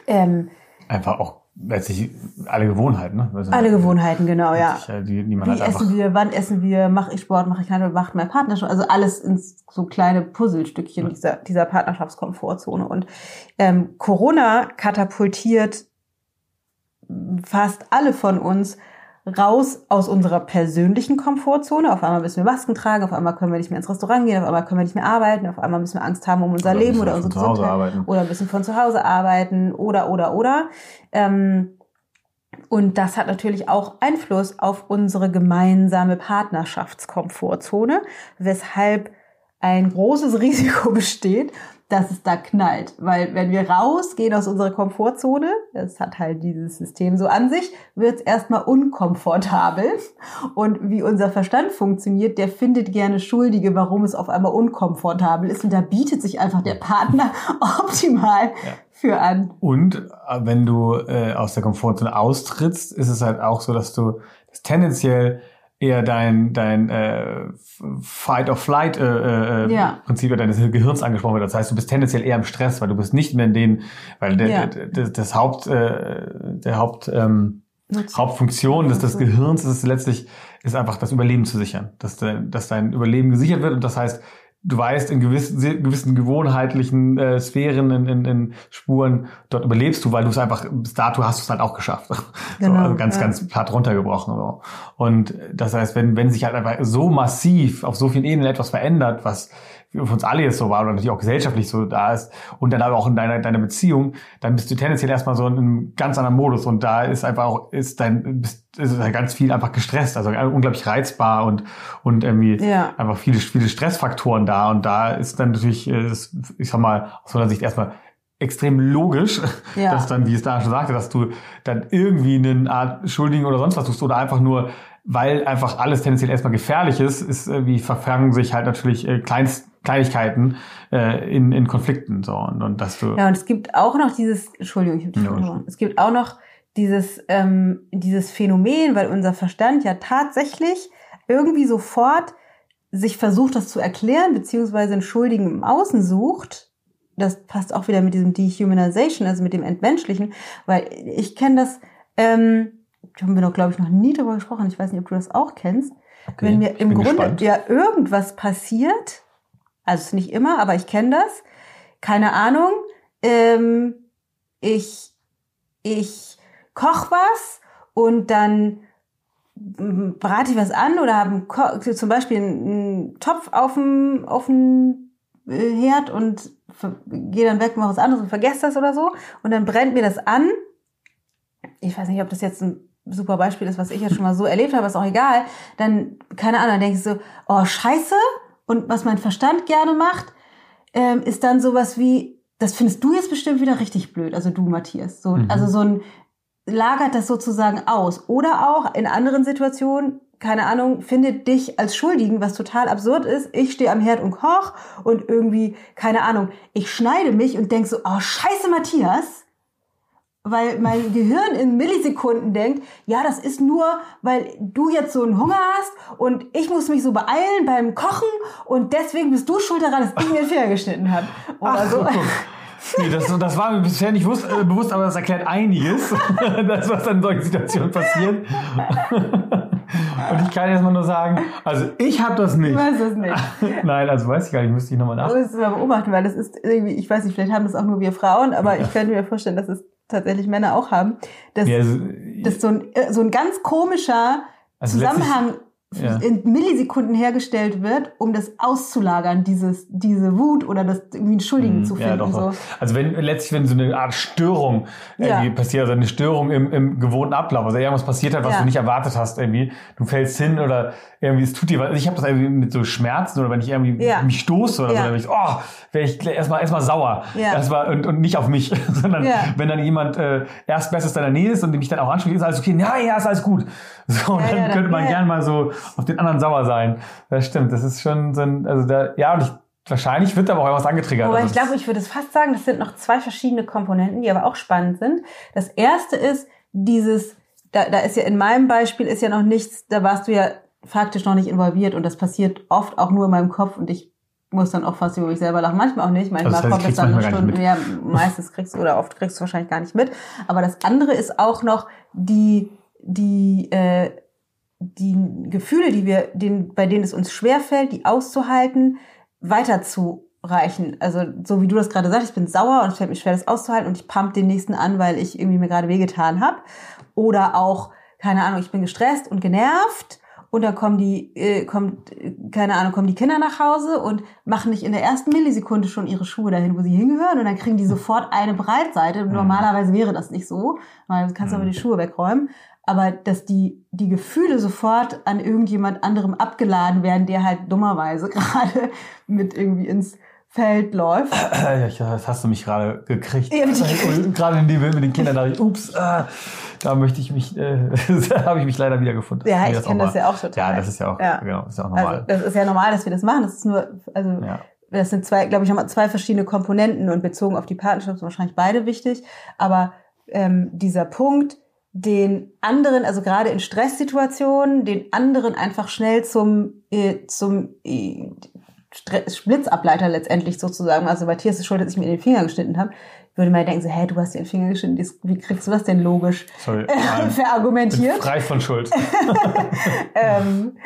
ähm, einfach auch letztlich alle Gewohnheiten, ne? Also alle Gewohnheiten, genau, ja. Die, die Wie halt essen wir, wann essen wir, mache ich Sport, mache ich keine, macht mein Partner schon, also alles in so kleine Puzzlestückchen ja. dieser, dieser Partnerschaftskomfortzone. Und ähm, Corona katapultiert fast alle von uns raus aus unserer persönlichen Komfortzone. Auf einmal müssen wir Masken tragen, auf einmal können wir nicht mehr ins Restaurant gehen, auf einmal können wir nicht mehr arbeiten, auf einmal müssen wir Angst haben um unser oder Leben oder unsere Gesundheit oder ein bisschen von zu Hause arbeiten oder oder oder. Ähm, und das hat natürlich auch Einfluss auf unsere gemeinsame Partnerschaftskomfortzone, weshalb ein großes Risiko besteht, dass es da knallt. Weil wenn wir rausgehen aus unserer Komfortzone, das hat halt dieses System so an sich, wird es erstmal unkomfortabel. Und wie unser Verstand funktioniert, der findet gerne Schuldige, warum es auf einmal unkomfortabel ist. Und da bietet sich einfach der Partner optimal ja. für an. Und äh, wenn du äh, aus der Komfortzone austrittst, ist es halt auch so, dass du das tendenziell eher dein, dein äh, Fight-or-Flight äh, äh, ja. Prinzip deines Gehirns angesprochen wird. Das heißt, du bist tendenziell eher im Stress, weil du bist nicht mehr in den, weil der, ja. der, der, das Haupt, äh, der Haupt, ähm, Hauptfunktion des, des Gehirns ist letztlich, ist einfach das Überleben zu sichern, dass, de, dass dein Überleben gesichert wird und das heißt, du weißt, in gewissen, gewissen gewohnheitlichen äh, Sphären, in, in, in Spuren, dort überlebst du, weil du es einfach, bis dato hast du es halt auch geschafft. Genau, so, also ganz, ja. ganz platt runtergebrochen. So. Und das heißt, wenn, wenn sich halt einfach so massiv auf so vielen Ebenen etwas verändert, was für uns alle jetzt so war oder natürlich auch gesellschaftlich so da ist und dann aber auch in deiner, deiner Beziehung, dann bist du tendenziell erstmal so in einem ganz anderen Modus und da ist einfach auch, ist dein, bist, ist halt ganz viel einfach gestresst, also unglaublich reizbar und, und irgendwie ja. einfach viele, viele Stressfaktoren da und da ist dann natürlich, äh, ich sag mal, aus meiner Sicht erstmal extrem logisch, ja. dass dann, wie es da schon sagte, dass du dann irgendwie eine Art Schuldigen oder sonst was suchst oder einfach nur, weil einfach alles tendenziell erstmal gefährlich ist, ist äh, wie verfangen sich halt natürlich äh, Kleinst Kleinigkeiten äh, in, in Konflikten so. Und, und dass du ja und es gibt auch noch dieses Entschuldigung ich habe dich ja, verloren. es gibt auch noch dieses ähm, dieses Phänomen weil unser Verstand ja tatsächlich irgendwie sofort sich versucht das zu erklären beziehungsweise einen Schuldigen im Außen sucht. Das passt auch wieder mit diesem Dehumanization also mit dem Entmenschlichen weil ich kenne das ähm, haben wir noch glaube ich noch nie darüber gesprochen ich weiß nicht ob du das auch kennst okay, wenn mir im Grunde gespannt. ja irgendwas passiert also ist nicht immer, aber ich kenne das. Keine Ahnung. Ähm, ich ich koch was und dann brate ich was an oder habe zum Beispiel einen Topf auf dem, auf dem äh, Herd und gehe dann weg, mache was anderes und vergesse das oder so. Und dann brennt mir das an. Ich weiß nicht, ob das jetzt ein super Beispiel ist, was ich jetzt schon mal so erlebt habe, ist auch egal. Dann, keine Ahnung, dann denke ich so, oh, scheiße, und was mein Verstand gerne macht, ähm, ist dann sowas wie, das findest du jetzt bestimmt wieder richtig blöd, also du, Matthias. So, mhm. Also so ein, lagert das sozusagen aus. Oder auch in anderen Situationen, keine Ahnung, findet dich als Schuldigen, was total absurd ist. Ich stehe am Herd und koch und irgendwie, keine Ahnung, ich schneide mich und denk so, oh, scheiße, Matthias weil mein Gehirn in Millisekunden denkt, ja, das ist nur, weil du jetzt so einen Hunger hast und ich muss mich so beeilen beim Kochen und deswegen bist du schuld daran, dass ich mir den Finger geschnitten habe. Oder Ach, so. Nee, das, das war mir bisher nicht bewusst, äh, bewusst, aber das erklärt einiges, das, was in solchen Situationen passiert. Und ich kann jetzt mal nur sagen, also ich habe das nicht. Du weißt das nicht. Nein, also weiß ich gar nicht, müsste ich nochmal nach. Ich muss es mal beobachten, weil das ist irgendwie, ich weiß nicht, vielleicht haben das auch nur wir Frauen, aber ich könnte mir vorstellen, dass es tatsächlich Männer auch haben, dass, ja, also, dass so, ein, äh, so ein ganz komischer also Zusammenhang ja. in Millisekunden hergestellt wird, um das auszulagern, dieses, diese Wut oder das irgendwie einen Schuldigen mm, zu finden. Ja, doch, so. Also wenn letztlich, wenn so eine Art Störung ja. irgendwie passiert, also eine Störung im, im gewohnten Ablauf, also irgendwas passiert hat, was ja. du nicht erwartet hast, irgendwie, du fällst hin oder irgendwie es tut dir was. Also ich habe das irgendwie mit so Schmerzen oder wenn ich irgendwie mich stoße oder so, dann bin ich, oh, wäre ich erstmal erstmal sauer. Ja. Erstmal und, und nicht auf mich, sondern wenn dann jemand äh, erst bestes deiner Nähe ist und mich dann auch anspricht, ist alles okay, ja, ja, ist alles gut. So, und dann könnte man gern mal so auf den anderen sauer sein. Das stimmt, das ist schon so ein, also da, ja, und ich, wahrscheinlich wird da aber auch was angetriggert. Aber also ich glaube, ich würde es fast sagen, das sind noch zwei verschiedene Komponenten, die aber auch spannend sind. Das erste ist dieses, da, da ist ja in meinem Beispiel ist ja noch nichts, da warst du ja faktisch noch nicht involviert und das passiert oft auch nur in meinem Kopf und ich muss dann auch fast über mich selber lachen. Manchmal auch nicht. Manchmal also das heißt, kommt es dann eine Stunde. Ja, meistens kriegst du oder oft kriegst du wahrscheinlich gar nicht mit. Aber das andere ist auch noch die die äh, die Gefühle, die wir, den, bei denen es uns schwerfällt, die auszuhalten, weiterzureichen. Also so wie du das gerade sagst, ich bin sauer und es fällt mir schwer, das auszuhalten und ich pump den nächsten an, weil ich irgendwie mir gerade wehgetan habe. Oder auch, keine Ahnung, ich bin gestresst und genervt und dann kommen die, äh, kommt, keine Ahnung, kommen die Kinder nach Hause und machen nicht in der ersten Millisekunde schon ihre Schuhe dahin, wo sie hingehören und dann kriegen die sofort eine Breitseite. Mhm. Normalerweise wäre das nicht so, weil du kannst aber die Schuhe wegräumen aber dass die, die Gefühle sofort an irgendjemand anderem abgeladen werden, der halt dummerweise gerade mit irgendwie ins Feld läuft. Ja, das hast du mich gerade gekriegt. Ja, gekriegt. gerade in dem Bild mit den Kindern dachte ich, ups, ah, da möchte ich mich, äh, da habe ich mich leider wiedergefunden. Ja, ich kenne das ja auch total. Ja, das ist ja auch, ja. Genau, ist ja auch normal. Also, das ist ja normal, dass wir das machen. Das ist nur, also ja. das sind zwei, glaube ich, nochmal zwei verschiedene Komponenten und bezogen auf die Partnerschaft sind wahrscheinlich beide wichtig. Aber ähm, dieser Punkt, den anderen, also gerade in Stresssituationen, den anderen einfach schnell zum, äh, zum äh, Blitzableiter letztendlich sozusagen, also Matthias ist schuld, dass ich mir in den Finger geschnitten habe, würde man denken so, hä, du hast dir den Finger geschnitten, wie kriegst du das denn logisch Sorry, äh, verargumentiert? frei von Schuld. ähm,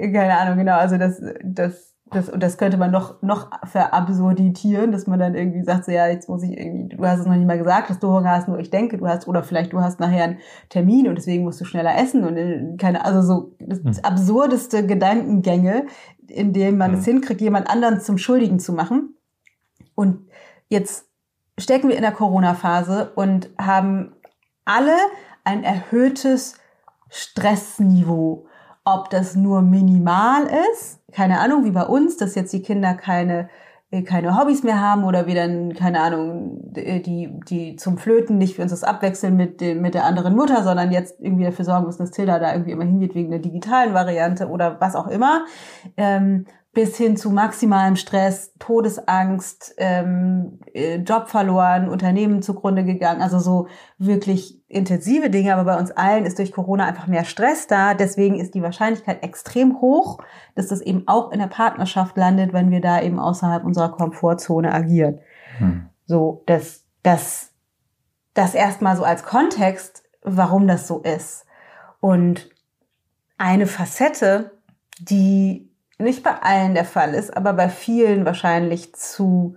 keine Ahnung, genau, also das, das das, und das könnte man noch, noch verabsurditieren, dass man dann irgendwie sagt, so, ja, jetzt muss ich irgendwie, du hast es noch nicht mal gesagt, dass du Hunger hast, nur ich denke, du hast, oder vielleicht du hast nachher einen Termin und deswegen musst du schneller essen und äh, keine, also so das hm. absurdeste Gedankengänge, in denen man hm. es hinkriegt, jemand anderen zum Schuldigen zu machen. Und jetzt stecken wir in der Corona-Phase und haben alle ein erhöhtes Stressniveau. Ob das nur minimal ist, keine Ahnung, wie bei uns, dass jetzt die Kinder keine äh, keine Hobbys mehr haben oder wir dann, keine Ahnung, die, die zum Flöten nicht für uns das abwechseln mit, mit der anderen Mutter, sondern jetzt irgendwie dafür sorgen müssen, dass Tilda da irgendwie immer hingeht wegen der digitalen Variante oder was auch immer. Ähm, bis hin zu maximalem Stress, Todesangst, ähm, äh, Job verloren, Unternehmen zugrunde gegangen, also so wirklich intensive Dinge. Aber bei uns allen ist durch Corona einfach mehr Stress da. Deswegen ist die Wahrscheinlichkeit extrem hoch, dass das eben auch in der Partnerschaft landet, wenn wir da eben außerhalb unserer Komfortzone agieren. Hm. So, das, das, das erstmal so als Kontext, warum das so ist. Und eine Facette, die nicht bei allen der Fall ist, aber bei vielen wahrscheinlich zu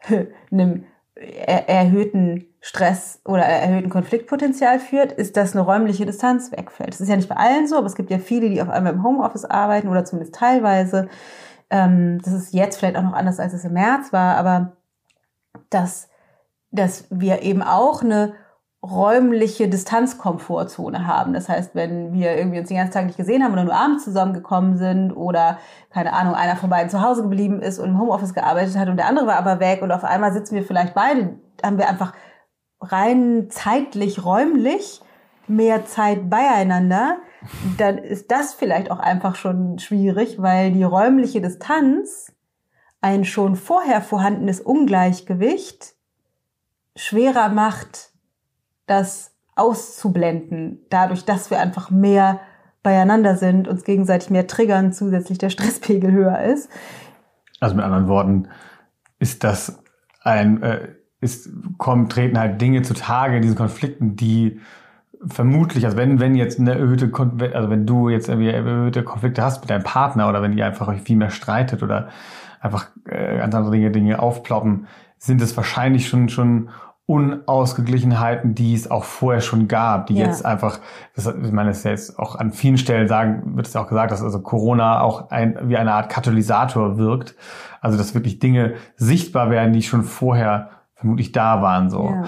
einem erhöhten Stress oder erhöhten Konfliktpotenzial führt, ist, dass eine räumliche Distanz wegfällt. Das ist ja nicht bei allen so, aber es gibt ja viele, die auf einmal im Homeoffice arbeiten oder zumindest teilweise. Ähm, das ist jetzt vielleicht auch noch anders, als es im März war, aber dass, dass wir eben auch eine räumliche Distanzkomfortzone haben. Das heißt, wenn wir irgendwie uns den ganzen Tag nicht gesehen haben oder nur abends zusammengekommen sind oder, keine Ahnung, einer von beiden zu Hause geblieben ist und im Homeoffice gearbeitet hat und der andere war aber weg und auf einmal sitzen wir vielleicht beide, haben wir einfach rein zeitlich, räumlich mehr Zeit beieinander, dann ist das vielleicht auch einfach schon schwierig, weil die räumliche Distanz ein schon vorher vorhandenes Ungleichgewicht schwerer macht, das auszublenden, dadurch, dass wir einfach mehr beieinander sind, uns gegenseitig mehr triggern, zusätzlich der Stresspegel höher ist. Also mit anderen Worten, ist das ein, äh, ist, kommen, treten halt Dinge zutage in diesen Konflikten, die vermutlich, also wenn, wenn jetzt eine erhöhte, also wenn du jetzt irgendwie erhöhte Konflikte hast mit deinem Partner oder wenn ihr einfach euch viel mehr streitet oder einfach äh, ganz andere Dinge, Dinge aufploppen, sind es wahrscheinlich schon, schon Unausgeglichenheiten, die es auch vorher schon gab, die ja. jetzt einfach, das, ich meine, das ist ja jetzt auch an vielen Stellen sagen, wird es ja auch gesagt, dass also Corona auch ein, wie eine Art Katalysator wirkt. Also, dass wirklich Dinge sichtbar werden, die schon vorher vermutlich da waren, so. Ja.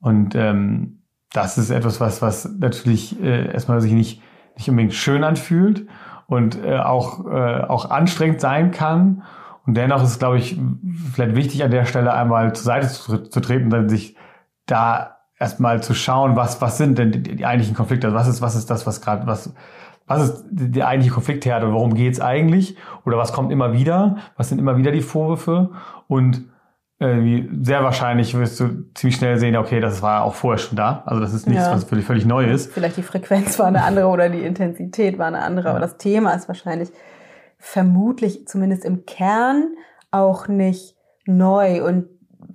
Und, ähm, das ist etwas, was, was natürlich äh, erstmal sich nicht, nicht unbedingt schön anfühlt und äh, auch, äh, auch anstrengend sein kann und dennoch ist es, glaube ich, vielleicht wichtig, an der Stelle einmal zur Seite zu, zu treten, dann sich da erstmal zu schauen, was, was sind denn die, die eigentlichen Konflikte? Also was ist, was ist das, was gerade, was, was ist die eigentliche Konfliktherde? Worum geht's eigentlich? Oder was kommt immer wieder? Was sind immer wieder die Vorwürfe? Und äh, sehr wahrscheinlich wirst du ziemlich schnell sehen, okay, das war auch vorher schon da. Also das ist nichts, ja. was völlig, völlig neu ist. Vielleicht die Frequenz war eine andere oder die Intensität war eine andere, ja. aber das Thema ist wahrscheinlich vermutlich zumindest im Kern auch nicht neu. Und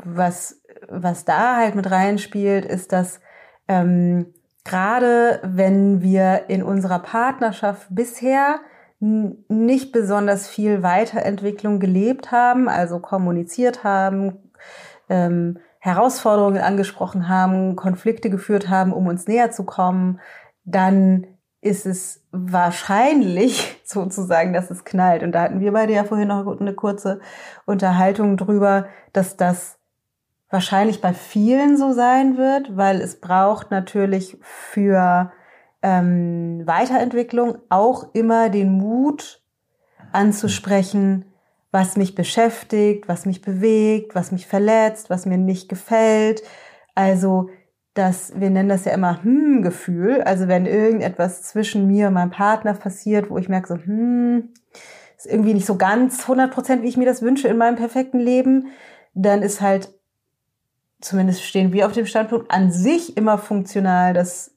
was, was da halt mit reinspielt, ist, dass ähm, gerade wenn wir in unserer Partnerschaft bisher nicht besonders viel Weiterentwicklung gelebt haben, also kommuniziert haben, ähm, Herausforderungen angesprochen haben, Konflikte geführt haben, um uns näher zu kommen, dann ist es wahrscheinlich sozusagen, dass es knallt. Und da hatten wir beide ja vorhin noch eine kurze Unterhaltung drüber, dass das wahrscheinlich bei vielen so sein wird, weil es braucht natürlich für ähm, Weiterentwicklung auch immer den Mut anzusprechen, was mich beschäftigt, was mich bewegt, was mich verletzt, was mir nicht gefällt. Also das, wir nennen das ja immer Hm-Gefühl. Also wenn irgendetwas zwischen mir und meinem Partner passiert, wo ich merke so, hm, ist irgendwie nicht so ganz 100 Prozent, wie ich mir das wünsche in meinem perfekten Leben, dann ist halt, zumindest stehen wir auf dem Standpunkt, an sich immer funktional, dass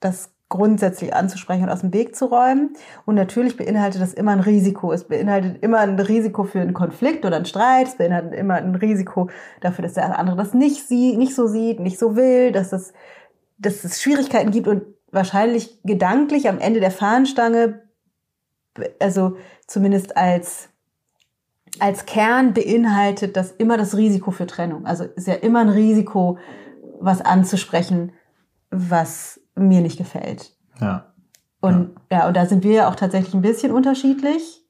das grundsätzlich anzusprechen und aus dem Weg zu räumen. Und natürlich beinhaltet das immer ein Risiko. Es beinhaltet immer ein Risiko für einen Konflikt oder einen Streit. Es beinhaltet immer ein Risiko dafür, dass der andere das nicht sieht, nicht so sieht, nicht so will, dass es, dass es Schwierigkeiten gibt und wahrscheinlich gedanklich am Ende der Fahnenstange, also zumindest als als Kern beinhaltet das immer das Risiko für Trennung. Also ist ja immer ein Risiko, was anzusprechen, was mir nicht gefällt. Ja. Und ja, ja und da sind wir ja auch tatsächlich ein bisschen unterschiedlich.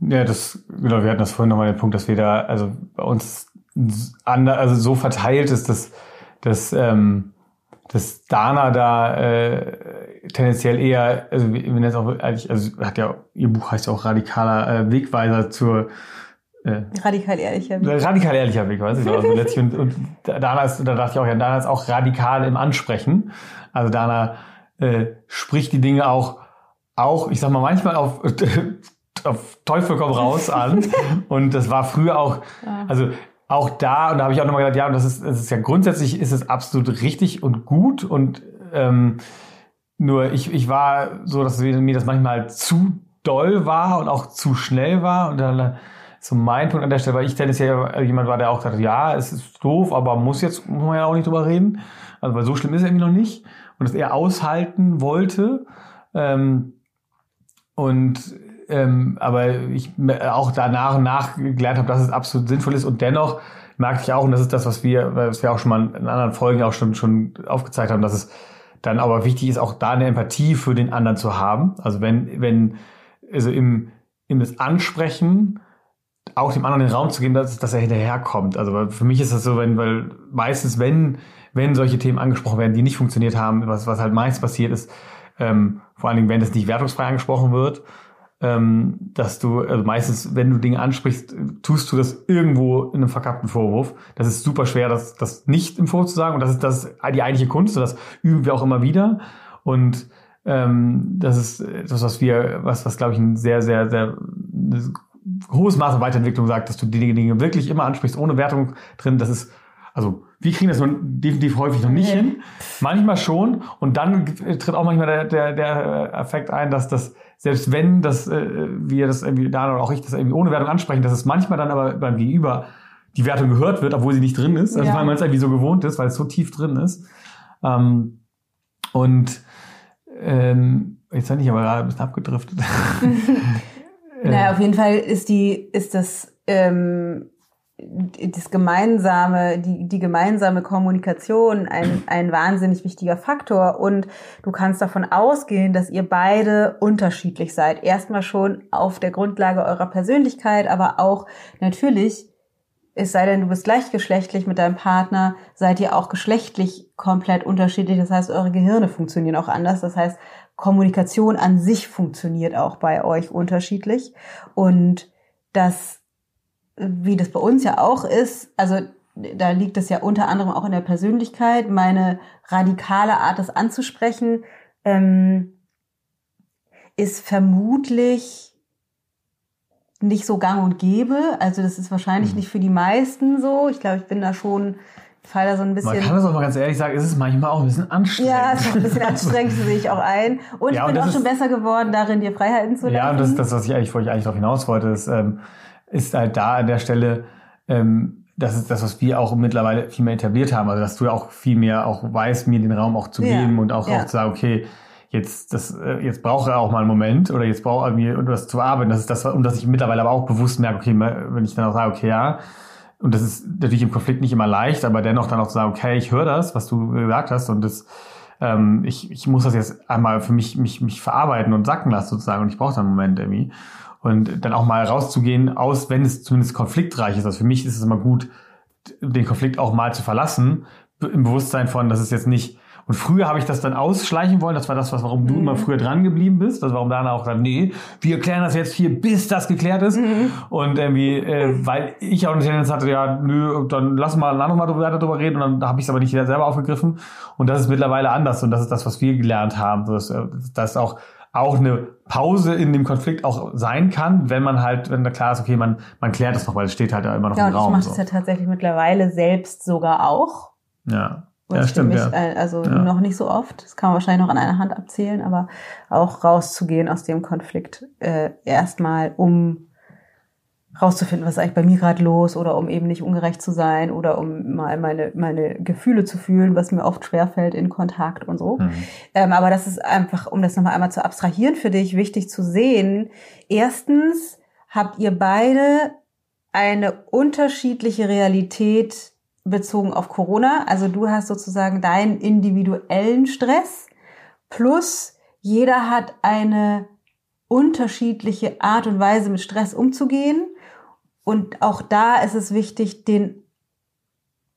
Ja, das, genau, wir hatten das vorhin nochmal den Punkt, dass wir da, also bei uns ander, also so verteilt ist, dass, dass, ähm, dass Dana da äh, tendenziell eher, also nennen es auch also hat ja, ihr Buch heißt ja auch radikaler äh, Wegweiser zur äh, radikal ehrlicher Weg. Radikal ehrlicher Weg, weiß ich also letztlich und, und Dana ist, da dachte ich auch, ja, Dana ist auch radikal im Ansprechen. Also Dana äh, spricht die Dinge auch, auch, ich sag mal, manchmal auf auf Teufel komm raus an. und das war früher auch, also auch da, und da habe ich auch nochmal gedacht, ja, und das ist, das ist ja grundsätzlich ist es absolut richtig und gut und ähm, nur ich, ich war so, dass mir das manchmal zu doll war und auch zu schnell war und dann so mein Punkt an der Stelle, weil ich Dennis ja jemand war, der auch gesagt ja, es ist doof, aber muss jetzt, muss man ja auch nicht drüber reden. Also, weil so schlimm ist es irgendwie noch nicht. Und das eher aushalten wollte. Ähm, und ähm, aber ich auch da nach und nach gelernt habe, dass es absolut sinnvoll ist und dennoch merke ich auch, und das ist das, was wir, was wir auch schon mal in anderen Folgen auch schon, schon aufgezeigt haben, dass es dann aber wichtig ist, auch da eine Empathie für den anderen zu haben. Also wenn, wenn, also im, im das Ansprechen auch dem anderen den Raum zu geben, dass, dass er hinterherkommt. Also für mich ist das so, wenn, weil meistens, wenn, wenn solche Themen angesprochen werden, die nicht funktioniert haben, was, was halt meist passiert ist, ähm, vor allen Dingen, wenn es nicht wertungsfrei angesprochen wird, ähm, dass du, also meistens, wenn du Dinge ansprichst, tust du das irgendwo in einem verkappten Vorwurf. Das ist super schwer, das, das nicht im Vorwurf zu sagen. Und das ist das ist die eigentliche Kunst und das üben wir auch immer wieder. Und ähm, das ist etwas, was wir, was, was glaube ich, ein sehr, sehr, sehr hohes Maß an Weiterentwicklung sagt, dass du die Dinge wirklich immer ansprichst, ohne Wertung drin. Das ist, also wir kriegen das definitiv häufig noch nicht hin. Manchmal schon. Und dann tritt auch manchmal der, der, der Effekt ein, dass das, selbst wenn das, äh, wir das irgendwie, da oder auch ich das irgendwie ohne Wertung ansprechen, dass es manchmal dann aber beim Gegenüber die Wertung gehört wird, obwohl sie nicht drin ist. Also ja. weil man es irgendwie so gewohnt ist, weil es so tief drin ist. Ähm, und ähm, jetzt bin ich aber gerade ein bisschen abgedriftet. naja, auf jeden Fall ist die, ist das ähm, das gemeinsame, die, die gemeinsame Kommunikation ein, ein wahnsinnig wichtiger Faktor und du kannst davon ausgehen, dass ihr beide unterschiedlich seid. Erstmal schon auf der Grundlage eurer Persönlichkeit, aber auch natürlich, es sei denn, du bist gleichgeschlechtlich mit deinem Partner, seid ihr auch geschlechtlich komplett unterschiedlich. Das heißt, eure Gehirne funktionieren auch anders. Das heißt, Kommunikation an sich funktioniert auch bei euch unterschiedlich und das wie das bei uns ja auch ist, also da liegt es ja unter anderem auch in der Persönlichkeit, meine radikale Art, das anzusprechen, ähm, ist vermutlich nicht so gang und gäbe. Also das ist wahrscheinlich mhm. nicht für die meisten so. Ich glaube, ich bin da schon, fall da so ein bisschen. Man kann das auch mal ganz ehrlich sagen, es ist manchmal auch ein bisschen anstrengend. Ja, es ist ein bisschen anstrengend, sehe ich auch ein. Und ja, ich bin auch schon besser geworden, darin dir Freiheiten zu lassen. Ja, und das ist das, was ich eigentlich, wo ich eigentlich darauf hinaus wollte, ist, ähm, ist halt da an der Stelle, ähm, das ist das, was wir auch mittlerweile viel mehr etabliert haben. Also dass du auch viel mehr auch weißt, mir den Raum auch zu ja. geben und auch, ja. auch zu sagen, okay, jetzt das äh, jetzt brauche er auch mal einen Moment oder jetzt brauche er mir das zu arbeiten. Das ist das, und dass ich mittlerweile aber auch bewusst merke, okay, wenn ich dann auch sage, okay, ja, und das ist natürlich im Konflikt nicht immer leicht, aber dennoch dann auch zu sagen, okay, ich höre das, was du gesagt hast und das ähm, ich, ich muss das jetzt einmal für mich mich mich verarbeiten und sacken lassen sozusagen und ich brauche dann einen Moment irgendwie und dann auch mal rauszugehen aus, wenn es zumindest konfliktreich ist. Also für mich ist es immer gut, den Konflikt auch mal zu verlassen, im Bewusstsein von, dass es jetzt nicht und früher habe ich das dann ausschleichen wollen. Das war das, was, warum du mhm. immer früher dran geblieben bist. Das warum Dana auch dann, nee, wir klären das jetzt hier, bis das geklärt ist. Mhm. Und irgendwie, äh, weil ich auch eine Tendenz hatte, ja, nö, dann lass mal ein anderes Mal drüber, drüber reden. Und dann da habe ich es aber nicht selber aufgegriffen. Und das ist mittlerweile anders. Und das ist das, was wir gelernt haben. Das, äh, das ist auch auch eine Pause in dem Konflikt auch sein kann, wenn man halt, wenn da klar ist, okay, man, man klärt das noch, weil es steht halt ja immer noch ja, im Raum. Ja, ich mache so. das ja tatsächlich mittlerweile selbst sogar auch. Ja. Und ja, stimmt, mich, ja. Äh, also ja. noch nicht so oft, das kann man wahrscheinlich noch an einer Hand abzählen, aber auch rauszugehen aus dem Konflikt äh, erstmal, um rauszufinden, was ist eigentlich bei mir gerade los oder um eben nicht ungerecht zu sein oder um mal meine, meine Gefühle zu fühlen, was mir oft schwerfällt in Kontakt und so. Mhm. Ähm, aber das ist einfach, um das nochmal einmal zu abstrahieren für dich, wichtig zu sehen. Erstens habt ihr beide eine unterschiedliche Realität bezogen auf Corona. Also du hast sozusagen deinen individuellen Stress plus jeder hat eine unterschiedliche Art und Weise mit Stress umzugehen. Und auch da ist es wichtig, den,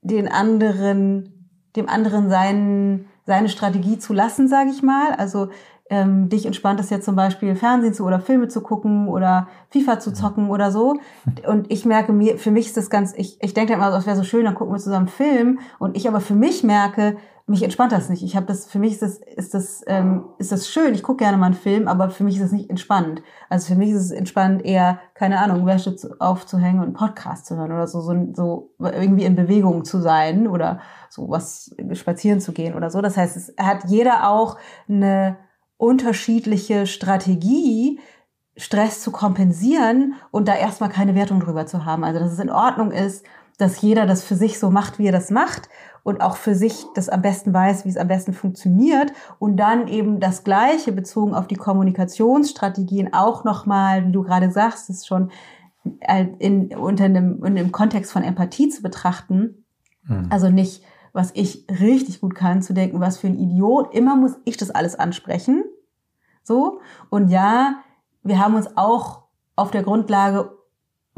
den anderen, dem anderen seinen, seine Strategie zu lassen, sage ich mal. Also ähm, dich entspannt es ja zum Beispiel Fernsehen zu oder Filme zu gucken oder FIFA zu zocken oder so. Und ich merke mir, für mich ist das ganz, ich, ich denke immer, das wäre so schön, dann gucken wir zusammen Film. Und ich aber für mich merke, mich entspannt das nicht. Ich habe das, für mich ist das, ist das, ähm, ist das schön. Ich gucke gerne mal einen Film, aber für mich ist das nicht entspannend. Also für mich ist es entspannend eher, keine Ahnung, Wäsche aufzuhängen und einen Podcast zu hören oder so, so, so irgendwie in Bewegung zu sein oder so was spazieren zu gehen oder so. Das heißt, es hat jeder auch eine unterschiedliche Strategie, Stress zu kompensieren und da erstmal keine Wertung drüber zu haben. Also dass es in Ordnung ist, dass jeder das für sich so macht, wie er das macht und auch für sich das am besten weiß, wie es am besten funktioniert und dann eben das Gleiche bezogen auf die Kommunikationsstrategien auch nochmal, wie du gerade sagst, ist schon in, unter einem, in einem Kontext von Empathie zu betrachten. Mhm. Also nicht was ich richtig gut kann, zu denken, was für ein Idiot, immer muss ich das alles ansprechen. So. Und ja, wir haben uns auch auf der Grundlage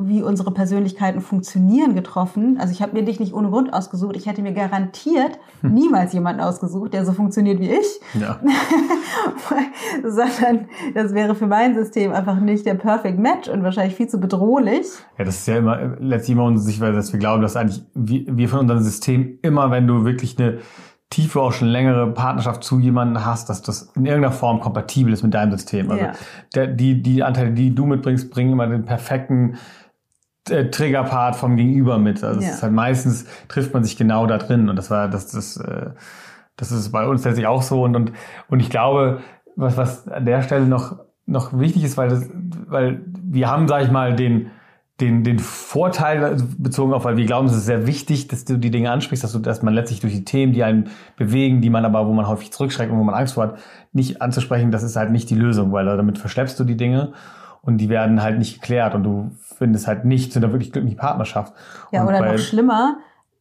wie unsere Persönlichkeiten funktionieren, getroffen. Also ich habe mir dich nicht ohne Grund ausgesucht. Ich hätte mir garantiert hm. niemals jemanden ausgesucht, der so funktioniert wie ich. Ja. Sondern das wäre für mein System einfach nicht der Perfect Match und wahrscheinlich viel zu bedrohlich. Ja, das ist ja immer letztlich immer unsere Sichtweise, dass wir glauben, dass eigentlich wir von unserem System immer, wenn du wirklich eine tiefe, auch schon längere Partnerschaft zu jemandem hast, dass das in irgendeiner Form kompatibel ist mit deinem System. Also ja. der, die, die Anteile, die du mitbringst, bringen immer den perfekten äh, Triggerpart vom Gegenüber mit. Also ja. es ist halt meistens trifft man sich genau da drin und das war das das äh, das ist bei uns letztlich auch so und und und ich glaube, was was an der Stelle noch noch wichtig ist, weil das, weil wir haben sage ich mal den den, den Vorteil bezogen auf, weil wir glauben, es ist sehr wichtig, dass du die Dinge ansprichst, dass du, dass man letztlich durch die Themen, die einen bewegen, die man aber, wo man häufig zurückschreckt und wo man Angst vor hat, nicht anzusprechen, das ist halt nicht die Lösung, weil damit verschleppst du die Dinge und die werden halt nicht geklärt und du findest halt nicht zu einer wirklich glücklichen Partnerschaft. Ja, und oder noch schlimmer,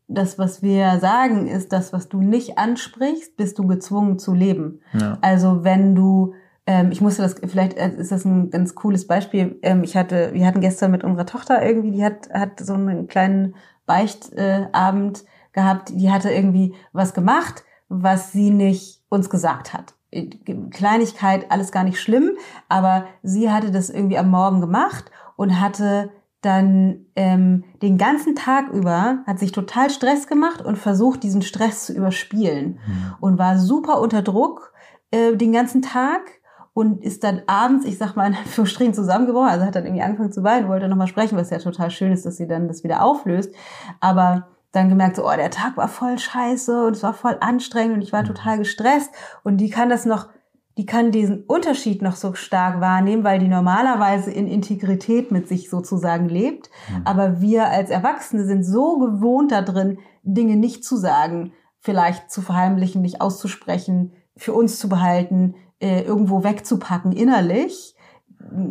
das, was wir sagen, ist, das, was du nicht ansprichst, bist du gezwungen zu leben. Ja. Also wenn du, ähm, ich musste das, vielleicht äh, ist das ein ganz cooles Beispiel. Ähm, ich hatte, wir hatten gestern mit unserer Tochter irgendwie, die hat, hat so einen kleinen Beichtabend gehabt, die hatte irgendwie was gemacht, was sie nicht uns gesagt hat. Kleinigkeit, alles gar nicht schlimm, aber sie hatte das irgendwie am Morgen gemacht und hatte dann ähm, den ganzen Tag über, hat sich total Stress gemacht und versucht, diesen Stress zu überspielen mhm. und war super unter Druck äh, den ganzen Tag und ist dann abends, ich sag mal in Anführungsstrichen, zusammengebrochen, also hat dann irgendwie angefangen zu weinen, wollte nochmal sprechen, was ja total schön ist, dass sie dann das wieder auflöst, aber dann gemerkt, so, oh, der Tag war voll scheiße und es war voll anstrengend und ich war mhm. total gestresst. Und die kann das noch, die kann diesen Unterschied noch so stark wahrnehmen, weil die normalerweise in Integrität mit sich sozusagen lebt. Mhm. Aber wir als Erwachsene sind so gewohnt da drin, Dinge nicht zu sagen, vielleicht zu verheimlichen, nicht auszusprechen, für uns zu behalten, äh, irgendwo wegzupacken innerlich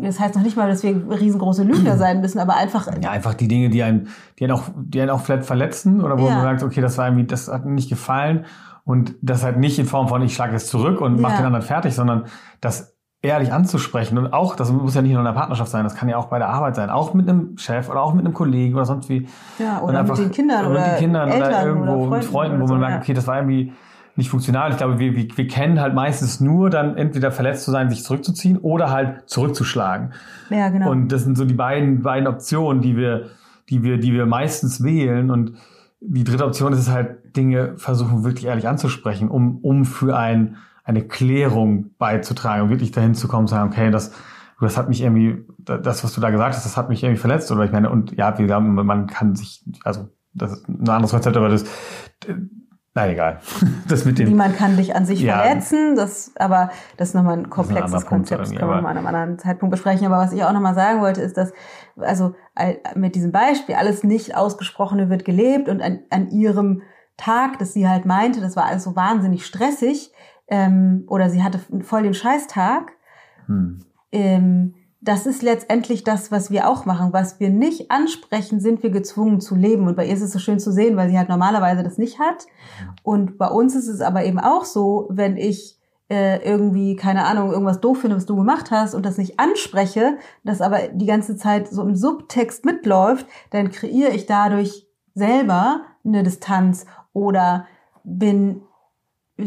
das heißt noch nicht mal, dass wir riesengroße Lügner sein müssen, aber einfach. Ja, einfach die Dinge, die einen, die einen auch, die einen auch vielleicht verletzen oder wo ja. man sagt, okay, das war irgendwie, das hat mir nicht gefallen und das halt nicht in Form von, ich schlage es zurück und ja. mache den anderen fertig, sondern das ehrlich anzusprechen und auch, das muss ja nicht nur in der Partnerschaft sein, das kann ja auch bei der Arbeit sein, auch mit einem Chef oder auch mit einem Kollegen oder sonst wie. Ja, oder mit den Kindern oder, mit den Kindern Eltern oder irgendwo oder mit Freunden, wo man so, merkt, okay, das war irgendwie nicht funktional. Ich glaube, wir, wir, wir kennen halt meistens nur dann entweder verletzt zu sein, sich zurückzuziehen oder halt zurückzuschlagen. Ja, genau. Und das sind so die beiden, beiden Optionen, die wir, die wir, die wir meistens wählen. Und die dritte Option ist es halt, Dinge versuchen wirklich ehrlich anzusprechen, um, um für ein, eine Klärung beizutragen und wirklich dahin zu kommen, zu sagen, okay, das, das hat mich irgendwie, das, was du da gesagt hast, das hat mich irgendwie verletzt. Oder ich meine, und ja, wir haben, man kann sich, also das ist ein anderes Konzept, aber das, Nein, egal. Das mit dem. Niemand kann dich an sich ja. verletzen, das, aber das ist nochmal ein komplexes ein Konzept, das können wir mal an einem anderen Zeitpunkt besprechen. Aber was ich auch nochmal sagen wollte, ist, dass, also mit diesem Beispiel, alles nicht Ausgesprochene wird gelebt und an, an ihrem Tag, dass sie halt meinte, das war alles so wahnsinnig stressig, ähm, oder sie hatte voll den Scheißtag, hm. ähm, das ist letztendlich das, was wir auch machen. Was wir nicht ansprechen, sind wir gezwungen zu leben. Und bei ihr ist es so schön zu sehen, weil sie halt normalerweise das nicht hat. Und bei uns ist es aber eben auch so, wenn ich äh, irgendwie, keine Ahnung, irgendwas doof finde, was du gemacht hast und das nicht anspreche, das aber die ganze Zeit so im Subtext mitläuft, dann kreiere ich dadurch selber eine Distanz oder bin,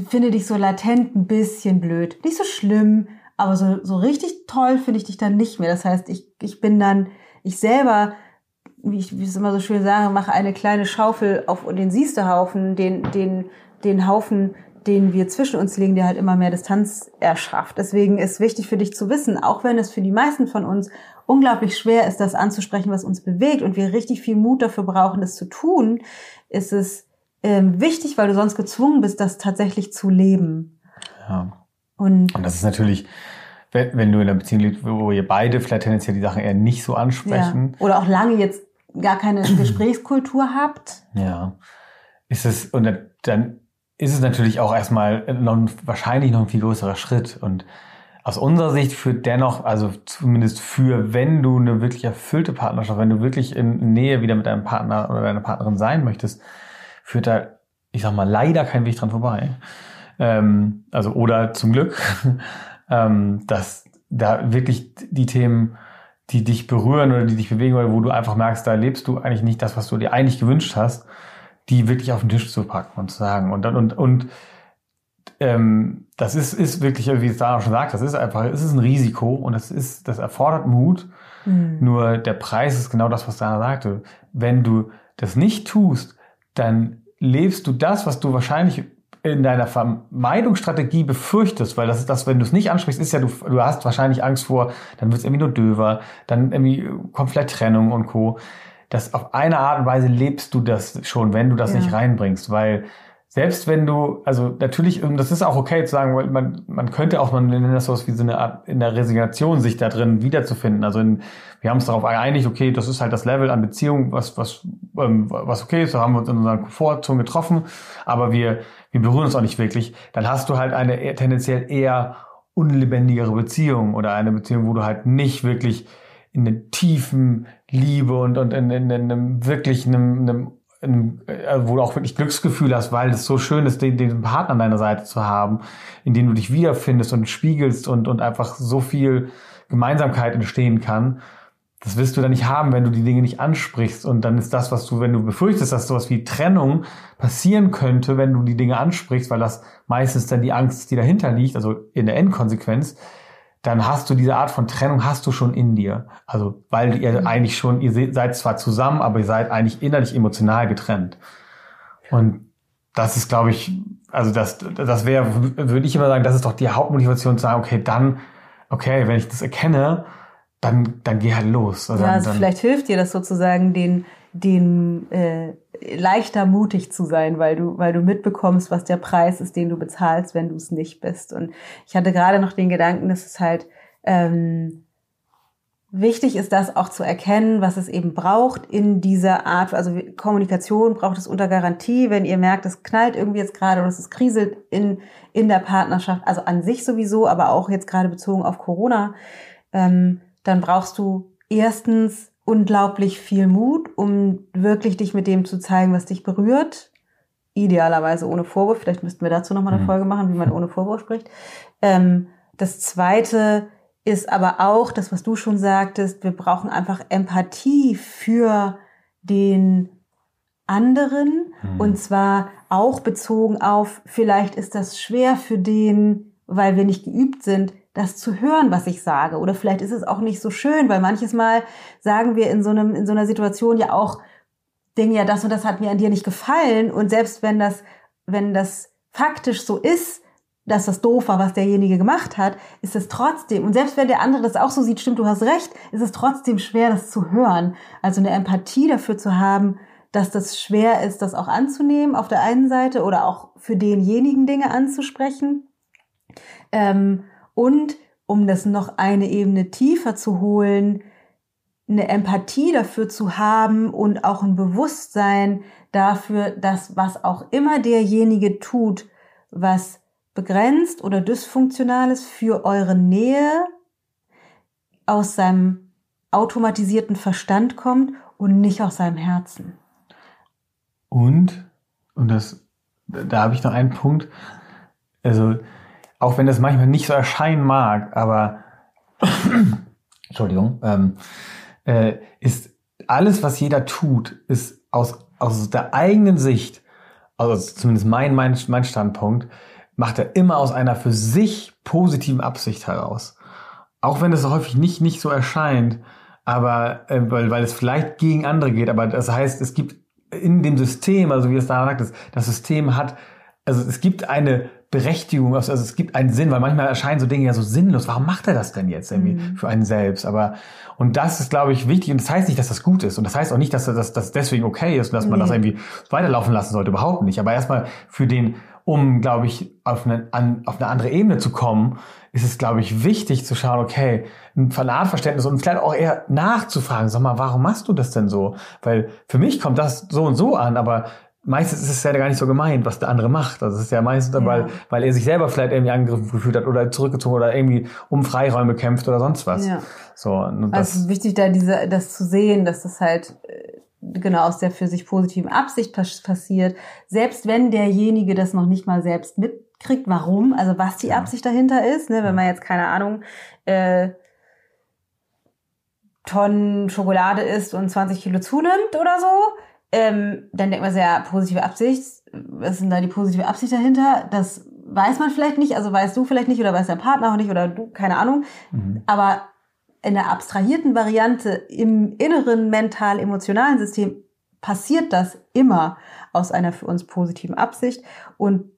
finde dich so latent ein bisschen blöd. Nicht so schlimm, aber so, so richtig toll finde ich dich dann nicht mehr. Das heißt, ich, ich bin dann, ich selber, wie ich, wie ich es immer so schön sage, mache eine kleine Schaufel auf den Siestehaufen, den, den, den Haufen, den wir zwischen uns legen, der halt immer mehr Distanz erschafft. Deswegen ist wichtig für dich zu wissen, auch wenn es für die meisten von uns unglaublich schwer ist, das anzusprechen, was uns bewegt und wir richtig viel Mut dafür brauchen, das zu tun, ist es ähm, wichtig, weil du sonst gezwungen bist, das tatsächlich zu leben. Ja. Und, und das ist natürlich, wenn, wenn du in einer Beziehung lebst, wo ihr beide vielleicht tendenziell die Sachen eher nicht so ansprechen. Ja. Oder auch lange jetzt gar keine Gesprächskultur habt. Ja. Ist es, und dann ist es natürlich auch erstmal noch, wahrscheinlich noch ein viel größerer Schritt. Und aus unserer Sicht führt dennoch, also zumindest für, wenn du eine wirklich erfüllte Partnerschaft, wenn du wirklich in Nähe wieder mit deinem Partner oder deiner Partnerin sein möchtest, führt da, ich sag mal, leider kein Weg dran vorbei. Ähm, also, oder zum Glück, ähm, dass da wirklich die Themen, die dich berühren oder die dich bewegen oder wo du einfach merkst, da lebst du eigentlich nicht das, was du dir eigentlich gewünscht hast, die wirklich auf den Tisch zu packen und zu sagen. Und dann, und, und ähm, das ist, ist wirklich, wie es Sarah schon sagt, das ist einfach, es ist ein Risiko und das ist, das erfordert Mut. Mhm. Nur der Preis ist genau das, was Sarah sagte. Wenn du das nicht tust, dann lebst du das, was du wahrscheinlich in deiner Vermeidungsstrategie befürchtest, weil das ist das, wenn du es nicht ansprichst, ist ja, du, du hast wahrscheinlich Angst vor, dann wird es irgendwie nur döver, dann irgendwie kommt vielleicht Trennung und Co. Das auf eine Art und Weise lebst du das schon, wenn du das ja. nicht reinbringst, weil selbst wenn du, also natürlich, das ist auch okay zu sagen, weil man, man könnte auch, man nennt das sowas wie so eine Art in der Resignation, sich da drin wiederzufinden. Also in, wir haben uns darauf geeinigt, okay, das ist halt das Level an Beziehung, was, was, ähm, was okay ist, da haben wir uns in unserer Komfortzone getroffen, aber wir, wir berühren uns auch nicht wirklich. Dann hast du halt eine eher, tendenziell eher unlebendigere Beziehung oder eine Beziehung, wo du halt nicht wirklich in der tiefen Liebe und, und in, in, in einem wirklich einem, einem äh, wo du auch wirklich Glücksgefühl hast, weil es so schön ist, den, den Partner an deiner Seite zu haben, in dem du dich wiederfindest und spiegelst und, und einfach so viel Gemeinsamkeit entstehen kann. Das wirst du dann nicht haben, wenn du die Dinge nicht ansprichst. Und dann ist das, was du, wenn du befürchtest, dass sowas wie Trennung passieren könnte, wenn du die Dinge ansprichst, weil das meistens dann die Angst, die dahinter liegt, also in der Endkonsequenz, dann hast du diese Art von Trennung hast du schon in dir. Also weil ihr mhm. eigentlich schon, ihr seid zwar zusammen, aber ihr seid eigentlich innerlich emotional getrennt. Und das ist, glaube ich, also das, das wäre, würde ich immer sagen, das ist doch die Hauptmotivation zu sagen, okay, dann, okay, wenn ich das erkenne, dann, dann geh halt los. Also ja, also dann, vielleicht hilft dir das sozusagen, den, den äh, leichter mutig zu sein, weil du, weil du mitbekommst, was der Preis ist, den du bezahlst, wenn du es nicht bist. Und ich hatte gerade noch den Gedanken, dass es halt ähm, wichtig ist, das auch zu erkennen, was es eben braucht in dieser Art, also Kommunikation braucht es unter Garantie, wenn ihr merkt, es knallt irgendwie jetzt gerade oder es kriselt in, in der Partnerschaft, also an sich sowieso, aber auch jetzt gerade bezogen auf Corona, ähm, dann brauchst du erstens unglaublich viel Mut, um wirklich dich mit dem zu zeigen, was dich berührt. Idealerweise ohne Vorwurf. Vielleicht müssten wir dazu nochmal eine mhm. Folge machen, wie man ohne Vorwurf spricht. Ähm, das zweite ist aber auch das, was du schon sagtest. Wir brauchen einfach Empathie für den anderen. Mhm. Und zwar auch bezogen auf, vielleicht ist das schwer für den, weil wir nicht geübt sind, das zu hören, was ich sage. Oder vielleicht ist es auch nicht so schön, weil manches Mal sagen wir in so einem, in so einer Situation ja auch Dinge, ja, das und das hat mir an dir nicht gefallen. Und selbst wenn das, wenn das faktisch so ist, dass das doof war, was derjenige gemacht hat, ist es trotzdem, und selbst wenn der andere das auch so sieht, stimmt, du hast recht, ist es trotzdem schwer, das zu hören. Also eine Empathie dafür zu haben, dass das schwer ist, das auch anzunehmen auf der einen Seite oder auch für denjenigen Dinge anzusprechen. Ähm, und um das noch eine Ebene tiefer zu holen, eine Empathie dafür zu haben und auch ein Bewusstsein dafür, dass was auch immer derjenige tut, was begrenzt oder dysfunktional ist für eure Nähe, aus seinem automatisierten Verstand kommt und nicht aus seinem Herzen. Und, und das, da habe ich noch einen Punkt, also auch wenn das manchmal nicht so erscheinen mag, aber Entschuldigung, ähm, äh, ist alles, was jeder tut, ist aus, aus der eigenen Sicht, also zumindest mein, mein, mein Standpunkt, macht er immer aus einer für sich positiven Absicht heraus. Auch wenn es häufig nicht, nicht so erscheint, aber äh, weil, weil es vielleicht gegen andere geht, aber das heißt, es gibt in dem System, also wie es da sagt, das, das System hat, also es gibt eine Berechtigung, also es gibt einen Sinn, weil manchmal erscheinen so Dinge ja so sinnlos. Warum macht er das denn jetzt irgendwie mhm. für einen selbst? Aber und das ist, glaube ich, wichtig. Und das heißt nicht, dass das gut ist. Und das heißt auch nicht, dass das, das deswegen okay ist und dass man nee. das irgendwie weiterlaufen lassen sollte. Überhaupt nicht. Aber erstmal für den, um, glaube ich, auf eine, an, auf eine andere Ebene zu kommen, ist es, glaube ich, wichtig zu schauen, okay, ein Verladverständnis und vielleicht auch eher nachzufragen, sag mal, warum machst du das denn so? Weil für mich kommt das so und so an, aber meistens ist es ja gar nicht so gemeint, was der andere macht. Also es ist ja meistens, ja. weil, weil er sich selber vielleicht irgendwie angegriffen gefühlt hat oder zurückgezogen oder irgendwie um Freiräume kämpft oder sonst was. Ja. So, das also es ist wichtig, da diese, das zu sehen, dass das halt äh, genau aus der für sich positiven Absicht passiert. Selbst wenn derjenige das noch nicht mal selbst mitkriegt, warum, also was die Absicht dahinter ist, ne, wenn man jetzt keine Ahnung, äh, Tonnen Schokolade isst und 20 Kilo zunimmt oder so, ähm, dann denkt man sehr positive Absicht. Was ist denn da die positive Absicht dahinter? Das weiß man vielleicht nicht, also weißt du vielleicht nicht oder weiß dein Partner auch nicht oder du, keine Ahnung. Mhm. Aber in der abstrahierten Variante im inneren mental-emotionalen System passiert das immer aus einer für uns positiven Absicht. Und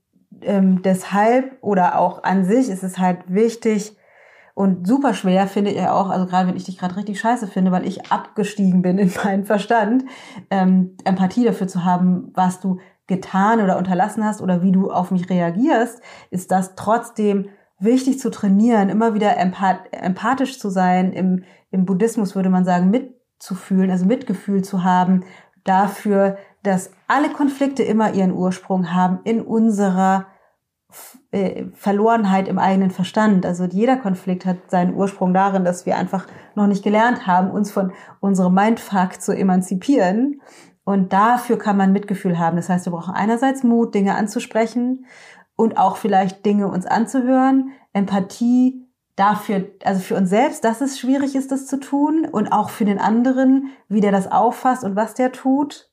ähm, deshalb oder auch an sich ist es halt wichtig, und super schwer finde ich auch, also gerade wenn ich dich gerade richtig scheiße finde, weil ich abgestiegen bin in meinen Verstand, ähm, Empathie dafür zu haben, was du getan oder unterlassen hast oder wie du auf mich reagierst, ist das trotzdem wichtig zu trainieren, immer wieder empath empathisch zu sein. Im, Im Buddhismus würde man sagen, mitzufühlen, also Mitgefühl zu haben dafür, dass alle Konflikte immer ihren Ursprung haben in unserer äh, Verlorenheit im eigenen Verstand. Also jeder Konflikt hat seinen Ursprung darin, dass wir einfach noch nicht gelernt haben, uns von unserem Mindfuck zu emanzipieren. Und dafür kann man Mitgefühl haben. Das heißt, wir brauchen einerseits Mut, Dinge anzusprechen und auch vielleicht Dinge uns anzuhören, Empathie dafür, also für uns selbst, dass es schwierig ist, das zu tun und auch für den anderen, wie der das auffasst und was der tut.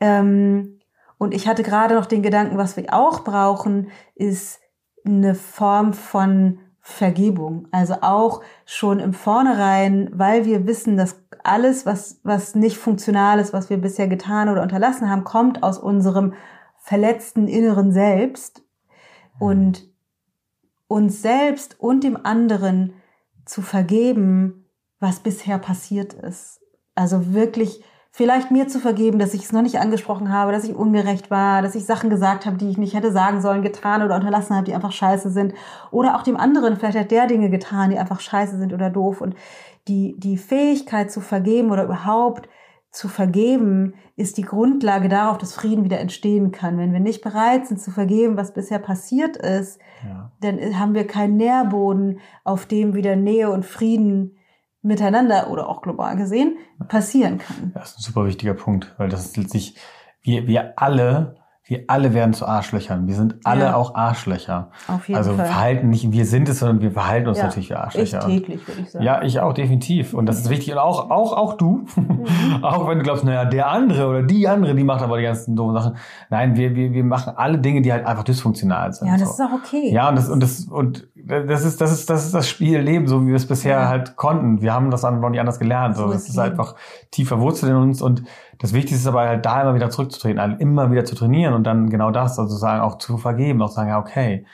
Ähm, und ich hatte gerade noch den Gedanken, was wir auch brauchen, ist eine Form von Vergebung. Also auch schon im Vornherein, weil wir wissen, dass alles, was, was nicht funktional ist, was wir bisher getan oder unterlassen haben, kommt aus unserem verletzten inneren Selbst. Und uns selbst und dem anderen zu vergeben, was bisher passiert ist. Also wirklich vielleicht mir zu vergeben, dass ich es noch nicht angesprochen habe, dass ich ungerecht war, dass ich Sachen gesagt habe, die ich nicht hätte sagen sollen, getan oder unterlassen habe, die einfach scheiße sind. Oder auch dem anderen, vielleicht hat der Dinge getan, die einfach scheiße sind oder doof. Und die, die Fähigkeit zu vergeben oder überhaupt zu vergeben, ist die Grundlage darauf, dass Frieden wieder entstehen kann. Wenn wir nicht bereit sind zu vergeben, was bisher passiert ist, ja. dann haben wir keinen Nährboden, auf dem wieder Nähe und Frieden miteinander oder auch global gesehen passieren kann. Das ist ein super wichtiger Punkt, weil das ist letztlich, wir, wir alle wir alle werden zu Arschlöchern. Wir sind alle ja. auch Arschlöcher. Auf jeden also Fall. verhalten nicht, wir sind es, sondern wir verhalten uns ja. natürlich wie Arschlöcher. Ich täglich, würde ich sagen. Ja, ich auch, definitiv. Und das ist wichtig. Und auch, auch, auch du. Mhm. auch wenn du glaubst, naja, der andere oder die andere, die macht aber die ganzen doofen Sachen. Nein, wir, wir, wir machen alle Dinge, die halt einfach dysfunktional sind. Ja, das so. ist auch okay. Ja, und das, und das, und das ist, das ist, das ist das Spielleben, so wie wir es bisher ja. halt konnten. Wir haben das noch nicht anders gelernt. So, das ist, ist einfach tief verwurzelt in uns und das Wichtigste ist aber halt da immer wieder zurückzutreten, halt immer wieder zu trainieren und dann genau das sozusagen auch zu vergeben, auch zu sagen, ja, okay,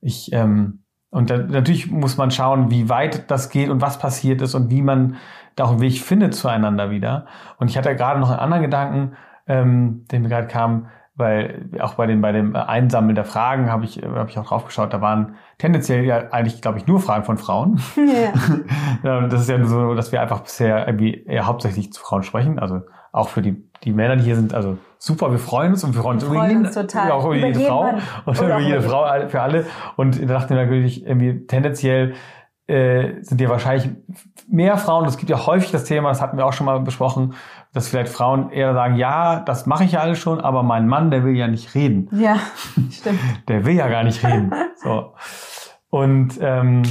ich, ähm, und da, natürlich muss man schauen, wie weit das geht und was passiert ist und wie man da auch einen Weg findet zueinander wieder. Und ich hatte gerade noch einen anderen Gedanken, ähm, der mir gerade kam, weil auch bei dem bei dem Einsammeln der Fragen habe ich habe ich auch drauf geschaut, da waren tendenziell ja eigentlich glaube ich nur Fragen von Frauen. Ja. ja. das ist ja so, dass wir einfach bisher irgendwie eher hauptsächlich zu Frauen sprechen, also auch für die, die Männer, die hier sind, also super, wir freuen uns und wir freuen uns wir über jeden, total. auch über, über jede Frau Mann. und über jede Frau für alle. Und da dachte ich natürlich irgendwie tendenziell äh, sind ja wahrscheinlich mehr Frauen, es gibt ja häufig das Thema, das hatten wir auch schon mal besprochen, dass vielleicht Frauen eher sagen, ja, das mache ich ja alles schon, aber mein Mann, der will ja nicht reden. Ja, stimmt. Der will ja gar nicht reden. So. Und ähm,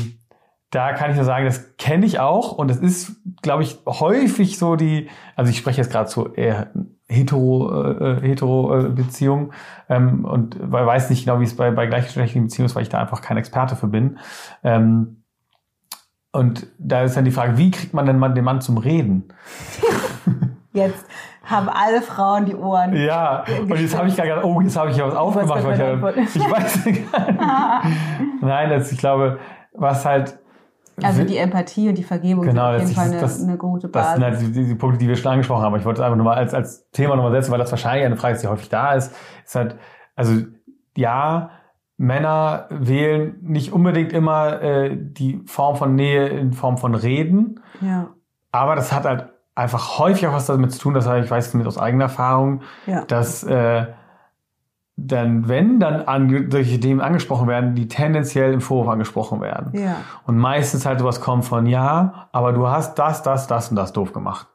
da kann ich nur sagen, das kenne ich auch und es ist, glaube ich, häufig so die, also ich spreche jetzt gerade so eher hetero, äh, hetero äh, Beziehung ähm, und weiß nicht genau, wie es bei, bei gleichgeschlechtlichen Beziehungen ist, weil ich da einfach kein Experte für bin. Ähm, und da ist dann die Frage, wie kriegt man denn mal den Mann zum Reden? Jetzt haben alle Frauen die Ohren. Ja, und jetzt habe ich gerade gedacht, oh, jetzt habe ich ja was aufgemacht. Weil ich, ich weiß nicht. Nein, das, ich glaube, was halt also die Empathie und die Vergebung genau, sind auf jeden Fall eine, das, eine gute Basis. Das sind halt die, die, Punkte, die wir schon angesprochen haben. Ich wollte es einfach nur mal als, als Thema nochmal setzen, weil das wahrscheinlich eine Frage ist, die häufig da ist. Ist halt, also ja, Männer wählen nicht unbedingt immer äh, die Form von Nähe in Form von Reden. Ja. Aber das hat halt einfach häufig auch was damit zu tun, das ich weiß mit aus eigener Erfahrung, ja. dass äh, dann, wenn dann an, solche Themen angesprochen werden, die tendenziell im Vorwurf angesprochen werden. Ja. Und meistens halt sowas kommt von, ja, aber du hast das, das, das und das doof gemacht.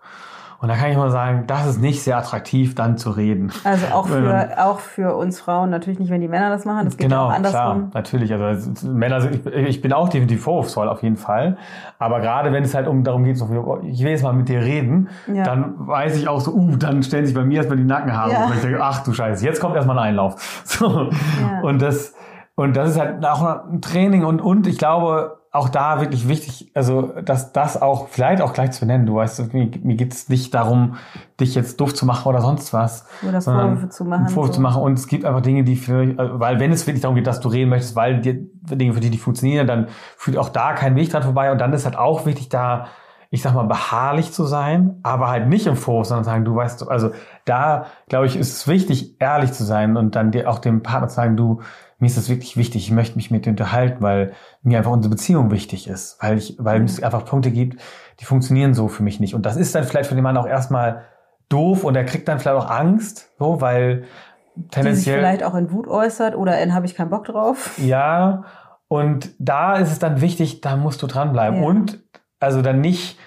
Und da kann ich mal sagen, das ist nicht sehr attraktiv, dann zu reden. Also auch für, auch für uns Frauen, natürlich nicht, wenn die Männer das machen, das geht genau, auch andersrum. Klar, natürlich, also Männer sind, ich, ich bin auch definitiv vorwurfsvoll auf jeden Fall. Aber gerade wenn es halt um darum geht, so, ich will jetzt mal mit dir reden, Ja. dann weiß ich auch so, uh, dann stellen sich bei mir erstmal die Nackenhaare. Ja. Und ich denke, ach du Scheiße, jetzt kommt erstmal ein Einlauf. So. Ja. Und das, und das ist halt auch ein Training und, und ich glaube, auch da wirklich wichtig, also dass das auch vielleicht auch gleich zu benennen. Du weißt, mir, mir geht es nicht darum, dich jetzt doof zu machen oder sonst was. Oder sondern Vorwürfe zu machen. Vorwürfe so. zu machen. Und es gibt einfach Dinge, die für, also, weil wenn es wirklich darum geht, dass du reden möchtest, weil dir Dinge für dich nicht funktionieren, dann führt auch da kein Weg dran vorbei. Und dann ist halt auch wichtig, da, ich sag mal, beharrlich zu sein, aber halt nicht im Vorwurf, sondern sagen, du weißt, also da, glaube ich, ist es wichtig, ehrlich zu sein und dann dir auch dem Partner zu sagen, du, mir ist das wirklich wichtig, ich möchte mich mit dir unterhalten, weil mir einfach unsere Beziehung wichtig ist, weil ich, weil es einfach Punkte gibt, die funktionieren so für mich nicht. Und das ist dann vielleicht für den Mann auch erstmal doof und er kriegt dann vielleicht auch Angst, so, weil Die sich tendenziell. vielleicht auch in Wut äußert oder in habe ich keinen Bock drauf. Ja, und da ist es dann wichtig, da musst du dranbleiben. Ja. Und also dann nicht,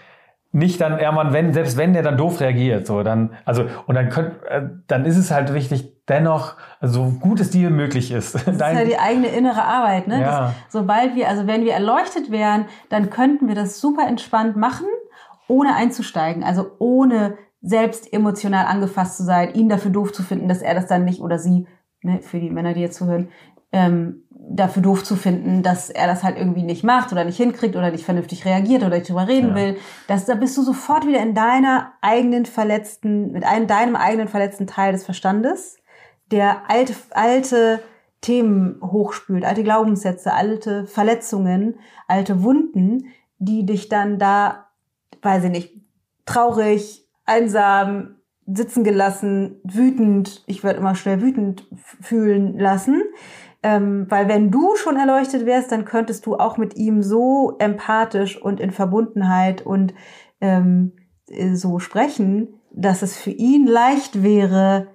nicht dann, ja man, wenn, selbst wenn der dann doof reagiert, so, dann, also, und dann könnt, äh, dann ist es halt wichtig, dennoch, so gut es dir möglich ist. Das ist ja die eigene innere Arbeit, ne? Ja. Das, sobald wir, also wenn wir erleuchtet wären, dann könnten wir das super entspannt machen, ohne einzusteigen. Also ohne selbst emotional angefasst zu sein, ihn dafür doof zu finden, dass er das dann nicht oder sie, ne, für die Männer, die jetzt zuhören, ähm, dafür doof zu finden, dass er das halt irgendwie nicht macht oder nicht hinkriegt oder nicht vernünftig reagiert oder nicht drüber reden Ja. will. Das, da bist du sofort wieder in deiner eigenen verletzten, mit einem, deinem eigenen verletzten Teil des Verstandes, der alte, alte Themen hochspült, alte Glaubenssätze, alte Verletzungen, alte Wunden, die dich dann da, weiß ich nicht, traurig, einsam, sitzen gelassen, wütend, ich werde immer schnell wütend fühlen lassen. Ähm, weil wenn du schon erleuchtet wärst, dann könntest du auch mit ihm so empathisch und in Verbundenheit und ähm, äh, so sprechen, dass es für ihn leicht wäre,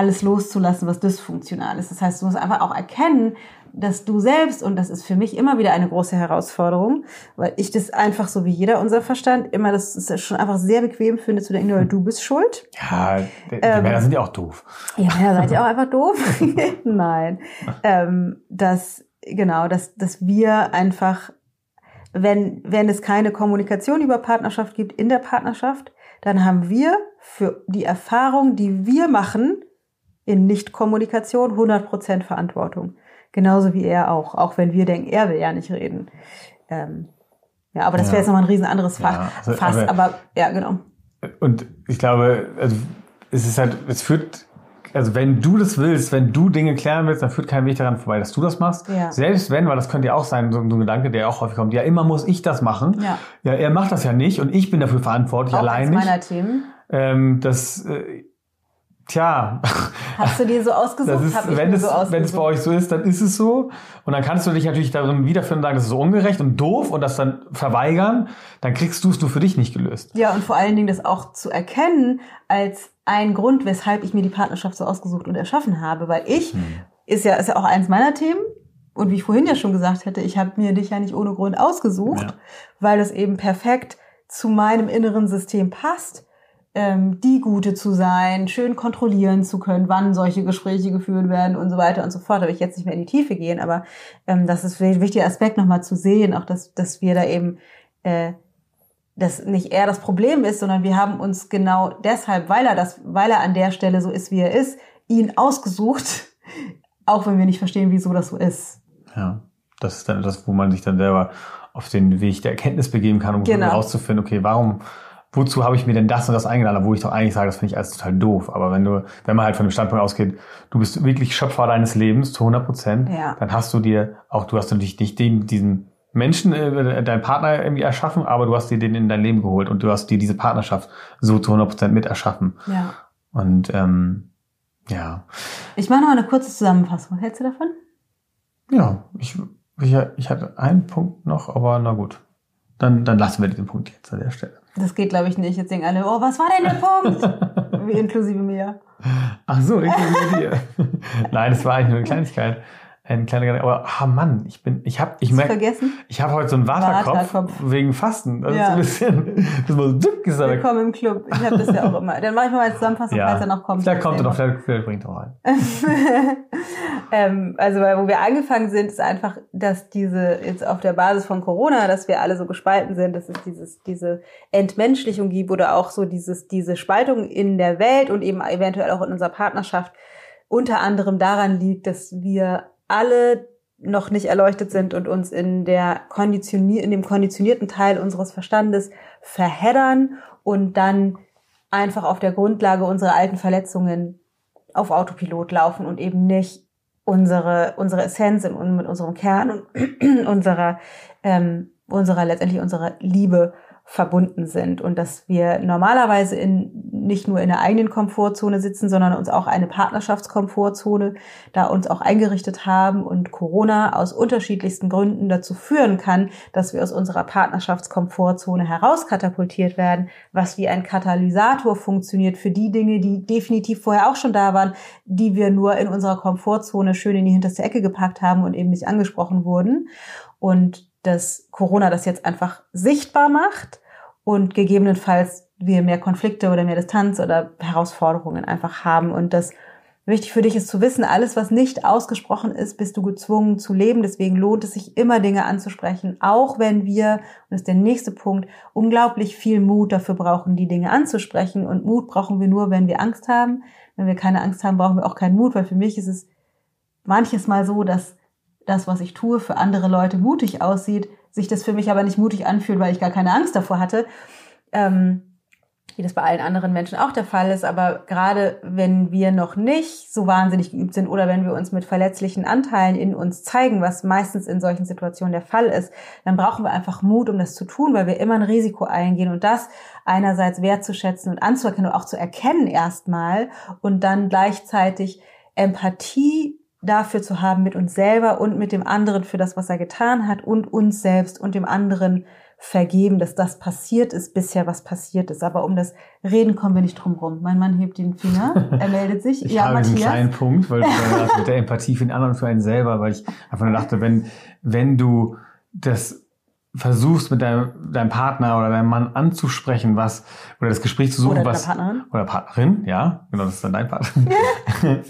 alles loszulassen, was dysfunktional ist. Das heißt, du musst einfach auch erkennen, dass du selbst, und das ist für mich immer wieder eine große Herausforderung, weil ich das einfach so wie jeder unser Verstand immer, das ist schon einfach sehr bequem finde, zu denken, du bist schuld. Ja, die, die Ähm, Männer sind ja auch doof. Ja, Männer seid ihr auch einfach doof? Nein. Ähm, dass, genau, dass, dass wir einfach, wenn, wenn es keine Kommunikation über Partnerschaft gibt in der Partnerschaft, dann haben wir für die Erfahrung, die wir machen, in Nicht-Kommunikation 100% Verantwortung. Genauso wie er auch. Auch wenn wir denken, er will ja nicht reden. Ähm, ja, aber das Ja. wäre jetzt nochmal ein riesen anderes Fach. Ja, also, Fass, aber- aber ja, genau. Und ich glaube, also, es ist halt, es führt, also wenn du das willst, wenn du Dinge klären willst, dann führt kein Weg daran vorbei, dass du das machst. Ja. Selbst wenn, weil das könnte ja auch sein, so ein Gedanke, der auch häufig kommt, ja, immer muss ich das machen. Ja. Ja, er macht das ja nicht und ich bin dafür verantwortlich, Auch allein nicht. meiner Themen. Ähm, das, äh, tja, Hast du dir so ausgesucht? das ist, wenn es, so ausgesucht. wenn es bei euch so ist, dann ist es so. Und dann kannst du dich natürlich darin wiederfinden und sagen, das ist so ungerecht und doof und das dann verweigern. Dann kriegst du es nur für dich nicht gelöst. Ja, und vor allen Dingen das auch zu erkennen als ein Grund, weshalb ich mir die Partnerschaft so ausgesucht und erschaffen habe. Weil ich, Hm. ist ja, ist ja auch eins meiner Themen. Und wie ich vorhin ja schon gesagt hätte, ich habe mir dich ja nicht ohne Grund ausgesucht, ja. weil es eben perfekt zu meinem inneren System passt, ähm, die Gute zu sein, schön kontrollieren zu können, wann solche Gespräche geführt werden und so weiter und so fort. Da will ich jetzt nicht mehr in die Tiefe gehen, aber ähm, das ist ein wichtiger Aspekt nochmal zu sehen, auch dass, dass wir da eben äh, dass nicht er das Problem ist, sondern wir haben uns genau deshalb, weil er das, weil er an der Stelle so ist, wie er ist, ihn ausgesucht, auch wenn wir nicht verstehen, wieso das so ist. Ja, das ist dann das, wo man sich dann selber auf den Weg der Erkenntnis begeben kann, um genau. herauszufinden, okay, warum, wozu habe ich mir denn das und das eingeladen, wo ich doch eigentlich sage, das finde ich alles total doof. Aber wenn du, wenn man halt von dem Standpunkt ausgeht, du bist wirklich Schöpfer deines Lebens zu 100 Prozent, ja. dann hast du dir auch, du hast natürlich nicht den, diesen Menschen, äh, deinen Partner irgendwie erschaffen, aber du hast dir den in dein Leben geholt und du hast dir diese Partnerschaft so zu 100 Prozent mit erschaffen. Ja. Und ähm, ja. Ich mache noch eine kurze Zusammenfassung. Hältst du davon? Ja, ich, ich, ich hatte einen Punkt noch, aber na gut. Dann, dann lassen wir den Punkt jetzt an der Stelle. Das geht, glaube ich, nicht. Jetzt denken alle, oh, was war denn der Punkt? Wie inklusive mir. Ach so, inklusive dir. Nein, das war eigentlich nur eine Kleinigkeit ein kleiner, aber ah Mann, ich bin, ich habe, ich merke, ich habe heute so einen Waterkopf, wegen Fasten. Das ja. ist ein bisschen, das muss duck gesagt. Willkommen im Club. Ich habe das ja auch immer. Dann mache ich mal eine Zusammenfassung, ja. falls er noch kommt. Vielleicht kommt er noch, vielleicht, vielleicht bringt er auch ein. ähm, also, weil, wo wir angefangen sind, ist einfach, dass diese, jetzt auf der Basis von Corona, dass wir alle so gespalten sind, dass es dieses, diese Entmenschlichung gibt oder auch so dieses, diese Spaltung in der Welt und eben eventuell auch in unserer Partnerschaft unter anderem daran liegt, dass wir alle noch nicht erleuchtet sind und uns in der konditionier in dem konditionierten Teil unseres Verstandes verheddern und dann einfach auf der Grundlage unserer alten Verletzungen auf Autopilot laufen und eben nicht unsere unsere Essenz mit unserem Kern und unserer ähm, unserer letztendlich unserer Liebe verbunden sind und dass wir normalerweise in, nicht nur in der eigenen Komfortzone sitzen, sondern uns auch eine Partnerschaftskomfortzone da uns auch eingerichtet haben und Corona aus unterschiedlichsten Gründen dazu führen kann, dass wir aus unserer Partnerschaftskomfortzone herauskatapultiert werden, was wie ein Katalysator funktioniert für die Dinge, die definitiv vorher auch schon da waren, die wir nur in unserer Komfortzone schön in die hinterste Ecke gepackt haben und eben nicht angesprochen wurden. Und dass Corona das jetzt einfach sichtbar macht und gegebenenfalls wir mehr Konflikte oder mehr Distanz oder Herausforderungen einfach haben und das wichtig für dich ist zu wissen, alles, was nicht ausgesprochen ist, bist du gezwungen zu leben. Deswegen lohnt es sich immer Dinge anzusprechen, auch wenn wir, und das ist der nächste Punkt, unglaublich viel Mut dafür brauchen, die Dinge anzusprechen. Und Mut brauchen wir nur, wenn wir Angst haben. Wenn wir keine Angst haben, brauchen wir auch keinen Mut, weil für mich ist es manches Mal so, dass das, was ich tue, für andere Leute mutig aussieht, sich das für mich aber nicht mutig anfühlt, weil ich gar keine Angst davor hatte. Ähm, wie das bei allen anderen Menschen auch der Fall ist, aber gerade wenn wir noch nicht so wahnsinnig geübt sind oder wenn wir uns mit verletzlichen Anteilen in uns zeigen, was meistens in solchen Situationen der Fall ist, dann brauchen wir einfach Mut, um das zu tun, weil wir immer ein Risiko eingehen und das einerseits wertzuschätzen und anzuerkennen und auch zu erkennen erstmal und dann gleichzeitig Empathie dafür zu haben mit uns selber und mit dem anderen für das, was er getan hat und uns selbst und dem anderen vergeben, dass das passiert ist bisher, was passiert ist. Aber um das Reden kommen wir nicht drum rum. Mein Mann hebt den Finger, er meldet sich. ich ja, habe Matthias. einen kleinen Punkt, weil du sagst, mit der Empathie für den anderen und für einen selber, weil ich einfach nur dachte, wenn, wenn du das versuchst mit deinem, deinem Partner oder deinem Mann anzusprechen, was oder das Gespräch zu suchen, oder was Partnerin. oder Partnerin, ja, genau, das ist dann dein Partner.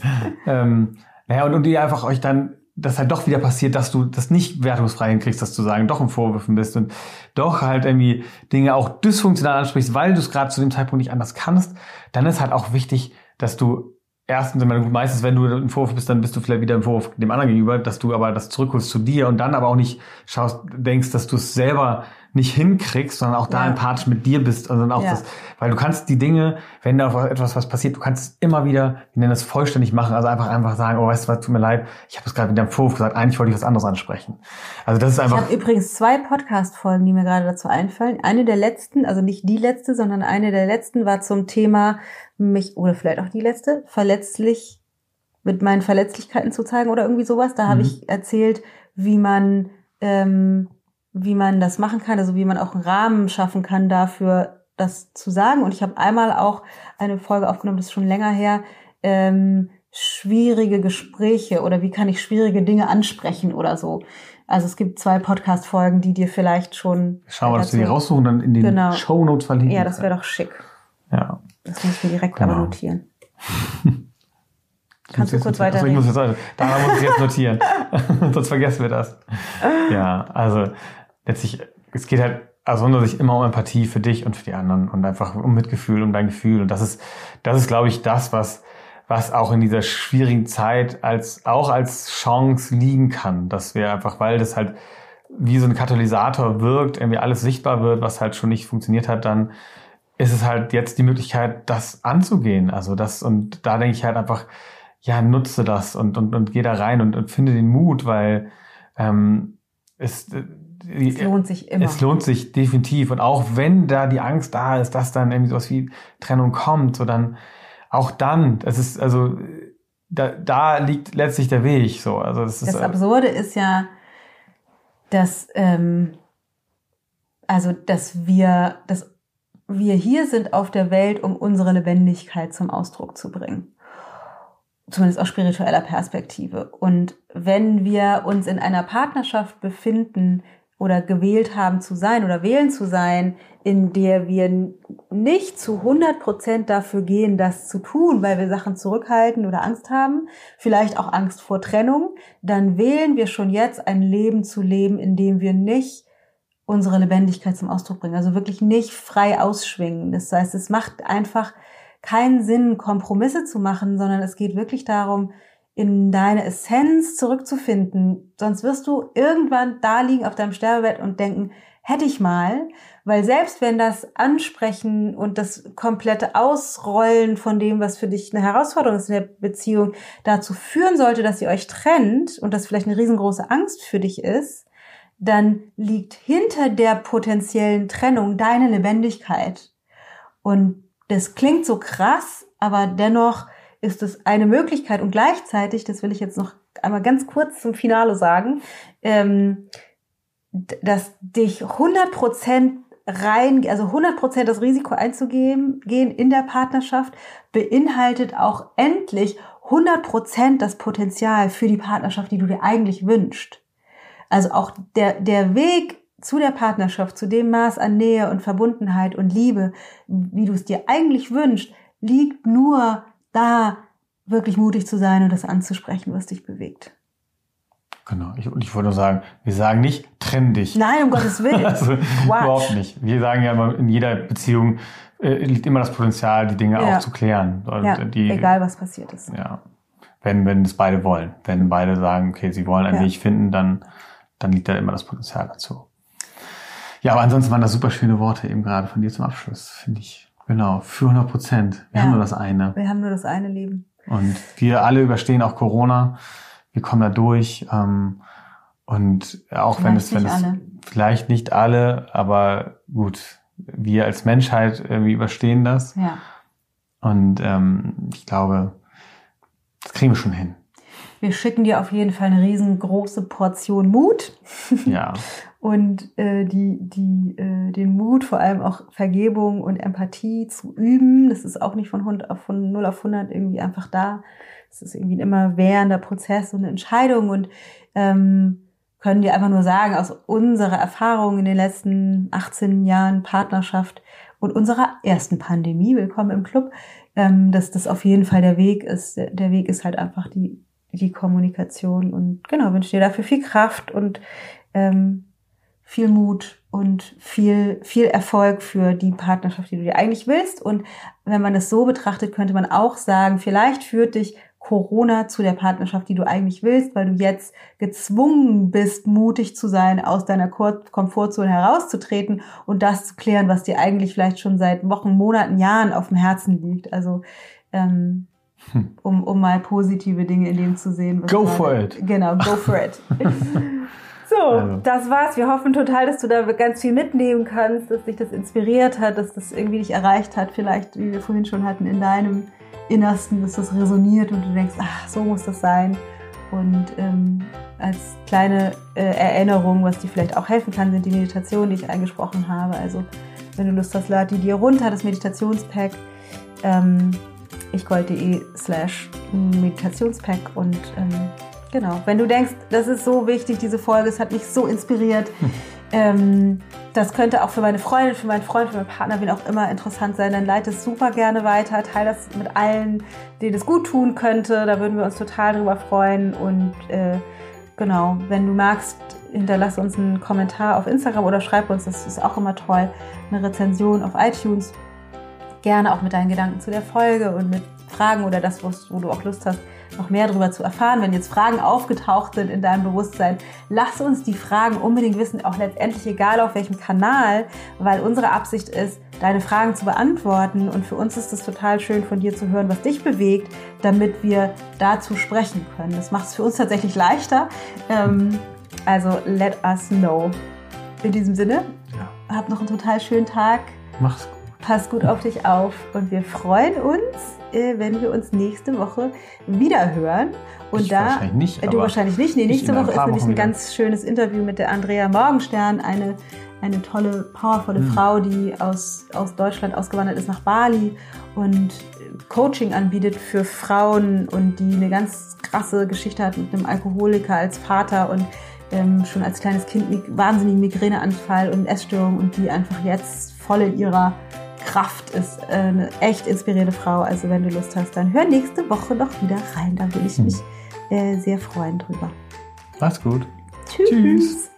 ähm, naja, und, und die einfach euch dann, das halt doch wieder passiert, dass du das nicht wertungsfrei hinkriegst, das zu sagen, doch im Vorwürfen bist und doch halt irgendwie Dinge auch dysfunktional ansprichst, weil du es gerade zu dem Zeitpunkt nicht anders kannst, dann ist halt auch wichtig, dass du erstens, meistens, wenn du im Vorwurf bist, dann bist du vielleicht wieder im Vorwurf dem anderen gegenüber, dass du aber das zurückholst zu dir und dann aber auch nicht schaust, denkst, dass du es selber nicht hinkriegst, sondern auch da ja. empathisch mit dir bist. Also auch ja. das, weil du kannst die Dinge, wenn da etwas was passiert, du kannst es immer wieder, wir nennen das vollständig machen, also einfach einfach sagen, oh weißt du was, tut mir leid, ich habe es gerade wieder im Vorwurf gesagt, eigentlich wollte ich was anderes ansprechen. Also das ist einfach. Ich habe übrigens zwei Podcast-Folgen, die mir gerade dazu einfallen. Eine der letzten, also nicht die letzte, sondern eine der letzten war zum Thema mich, oder vielleicht auch die letzte, verletzlich mit meinen Verletzlichkeiten zu zeigen oder irgendwie sowas. Da mhm. habe ich erzählt, wie man ähm, wie man das machen kann, also wie man auch einen Rahmen schaffen kann dafür, das zu sagen. Und ich habe einmal auch eine Folge aufgenommen, das ist schon länger her, ähm, schwierige Gespräche oder wie kann ich schwierige Dinge ansprechen oder so. Also es gibt zwei Podcast-Folgen, die dir vielleicht schon. Schauen wir, dass wir die raussuchen und dann in den Genau. Show Notes verlinken. Ja, das wäre doch schick. Ja. Das muss ich mir direkt Genau. aber notieren. Kannst du kurz jetzt- Achso, ich muss jetzt, da muss ich jetzt notieren. Sonst vergessen wir das. Ja, also letztlich, es geht halt aus unserer immer um Empathie für dich und für die anderen und einfach um Mitgefühl, um dein Gefühl. Und das ist, das ist, glaube ich, das, was, was auch in dieser schwierigen Zeit als, auch als Chance liegen kann. Dass wir einfach, weil das halt wie so ein Katalysator wirkt, irgendwie alles sichtbar wird, was halt schon nicht funktioniert hat, dann ist es halt jetzt die Möglichkeit, das anzugehen. Also das, und da denke ich halt einfach, ja, nutze das und, und, und geh da rein und, und finde den Mut, weil ähm, es, Es lohnt sich immer. es lohnt sich definitiv. Und auch wenn da die Angst da ist, dass dann irgendwie sowas wie Trennung kommt, so dann auch dann, es ist, also da, da liegt letztlich der Weg. So. Also das ist Das äh, Absurde ist ja, dass, ähm, also, dass wir, dass wir hier sind auf der Welt, um unsere Lebendigkeit zum Ausdruck zu bringen. Zumindest aus spiritueller Perspektive. Und wenn wir uns in einer Partnerschaft befinden oder gewählt haben zu sein oder wählen zu sein, in der wir nicht zu 100 Prozent dafür gehen, das zu tun, weil wir Sachen zurückhalten oder Angst haben, vielleicht auch Angst vor Trennung, dann wählen wir schon jetzt ein Leben zu leben, in dem wir nicht unsere Lebendigkeit zum Ausdruck bringen, also wirklich nicht frei ausschwingen. Das heißt, es macht einfach keinen Sinn, Kompromisse zu machen, sondern es geht wirklich darum, in deine Essenz zurückzufinden. Sonst wirst du irgendwann da liegen auf deinem Sterbebett und denken, hätte ich mal, weil selbst wenn das Ansprechen und das komplette Ausrollen von dem, was für dich eine Herausforderung ist in der Beziehung, dazu führen sollte, dass ihr euch trennt und das vielleicht eine riesengroße Angst für dich ist, dann liegt hinter der potenziellen Trennung deine Lebendigkeit. Und das klingt so krass, aber dennoch ist es eine Möglichkeit und gleichzeitig, das will ich jetzt noch einmal ganz kurz zum Finale sagen, ähm, dass dich 100% rein, also 100% das Risiko einzugehen gehen in der Partnerschaft, beinhaltet auch endlich 100% das Potenzial für die Partnerschaft, die du dir eigentlich wünschst. Also auch der, der Weg zu der Partnerschaft, zu dem Maß an Nähe und Verbundenheit und Liebe, wie du es dir eigentlich wünschst, liegt nur da, wirklich mutig zu sein und das anzusprechen, was dich bewegt. Genau. Ich, und ich wollte nur sagen, wir sagen nicht, trenn dich. Nein, um Gottes Willen. Also, Quatsch. überhaupt nicht. Wir sagen ja immer, in jeder Beziehung äh, liegt immer das Potenzial, die Dinge Ja. auch zu klären. Und Ja, die, egal was passiert ist. Ja. Wenn, wenn es beide wollen. Wenn beide sagen, okay, sie wollen einen Ja. Weg finden, dann, dann liegt da immer das Potenzial dazu. Ja, aber ansonsten waren das super schöne Worte eben gerade von dir zum Abschluss, finde ich. Genau, für 100 Prozent. Wir Ja. haben nur das eine. Wir haben nur das eine Leben. Und wir alle überstehen auch Corona. Wir kommen da durch. Ähm, und auch wenn es, Vielleicht wenn nicht es alle. vielleicht nicht alle, aber gut, wir als Menschheit irgendwie überstehen das. Ja. Und ähm, ich glaube, das kriegen wir schon hin. Wir schicken dir auf jeden Fall eine riesengroße Portion Mut Ja. und äh, die, die, äh, den Mut, vor allem auch Vergebung und Empathie zu üben. Das ist auch nicht von, 100 auf, von 0 auf 100 irgendwie einfach da. Es ist irgendwie ein immer währender Prozess und eine Entscheidung und ähm, können dir einfach nur sagen, aus unserer Erfahrung in den letzten 18 Jahren Partnerschaft und unserer ersten Pandemie, willkommen im Club, ähm, dass das auf jeden Fall der Weg ist. Der Weg ist halt einfach die, die Kommunikation und genau, wünsche dir dafür viel Kraft und ähm, viel Mut und viel, viel Erfolg für die Partnerschaft, die du dir eigentlich willst. Und wenn man es so betrachtet, könnte man auch sagen, vielleicht führt dich Corona zu der Partnerschaft, die du eigentlich willst, weil du jetzt gezwungen bist, mutig zu sein, aus deiner Ko- Komfortzone herauszutreten und das zu klären, was dir eigentlich vielleicht schon seit Wochen, Monaten, Jahren auf dem Herzen liegt. Also ähm, Hm. um, um mal positive Dinge in dem zu sehen. Go for it. Genau, go for it. So, Also. das war's. Wir hoffen total, dass du da ganz viel mitnehmen kannst, dass dich das inspiriert hat, dass das irgendwie dich erreicht hat. Vielleicht, wie wir vorhin schon hatten, in deinem Innersten, dass das resoniert und du denkst, ach, so muss das sein. Und ähm, als kleine äh, Erinnerung, was dir vielleicht auch helfen kann, sind die Meditationen, die ich angesprochen habe. Also, wenn du Lust hast, lad die dir runter, das Meditationspack. Ähm, ichgold.de slash Meditationspack und ähm, genau, wenn du denkst, das ist so wichtig, diese Folge, es hat mich so inspiriert, hm. ähm, das könnte auch für meine Freundin, für meinen Freund, für meinen Partner, wen auch immer interessant sein, dann leite es super gerne weiter, teile das mit allen, denen es gut tun könnte, da würden wir uns total drüber freuen. Und äh, genau, wenn du magst, hinterlass uns einen Kommentar auf Instagram oder schreib uns, das ist auch immer toll, eine Rezension auf iTunes. Gerne auch mit deinen Gedanken zu der Folge und mit Fragen oder das, wo du auch Lust hast, noch mehr darüber zu erfahren. Wenn jetzt Fragen aufgetaucht sind in deinem Bewusstsein, lass uns die Fragen unbedingt wissen, auch letztendlich egal auf welchem Kanal, weil unsere Absicht ist, deine Fragen zu beantworten. Und für uns ist es total schön, von dir zu hören, was dich bewegt, damit wir dazu sprechen können. Das macht es für uns tatsächlich leichter. Ähm, also let us know. In diesem Sinne, ja. hab noch einen total schönen Tag. Mach's gut. Pass gut auf dich auf und wir freuen uns, äh, wenn wir uns nächste Woche wieder hören. Und ich da, wahrscheinlich nicht, äh, du wahrscheinlich nicht. Nee, nächste Woche ist nämlich ein ganz schönes Interview mit der Andrea Morgenstern, eine, eine tolle, powervolle mhm. Frau, die aus, aus Deutschland ausgewandert ist nach Bali und Coaching anbietet für Frauen und die eine ganz krasse Geschichte hat mit einem Alkoholiker als Vater und ähm, schon als kleines Kind wahnsinnigen Migräneanfall und Essstörung und die einfach jetzt voll in ihrer Kraft ist äh, eine echt inspirierende Frau. Also wenn du Lust hast, dann hör nächste Woche noch wieder rein. Da würde ich hm. mich äh, sehr freuen drüber. Mach's gut. Tschüss. Tschüss.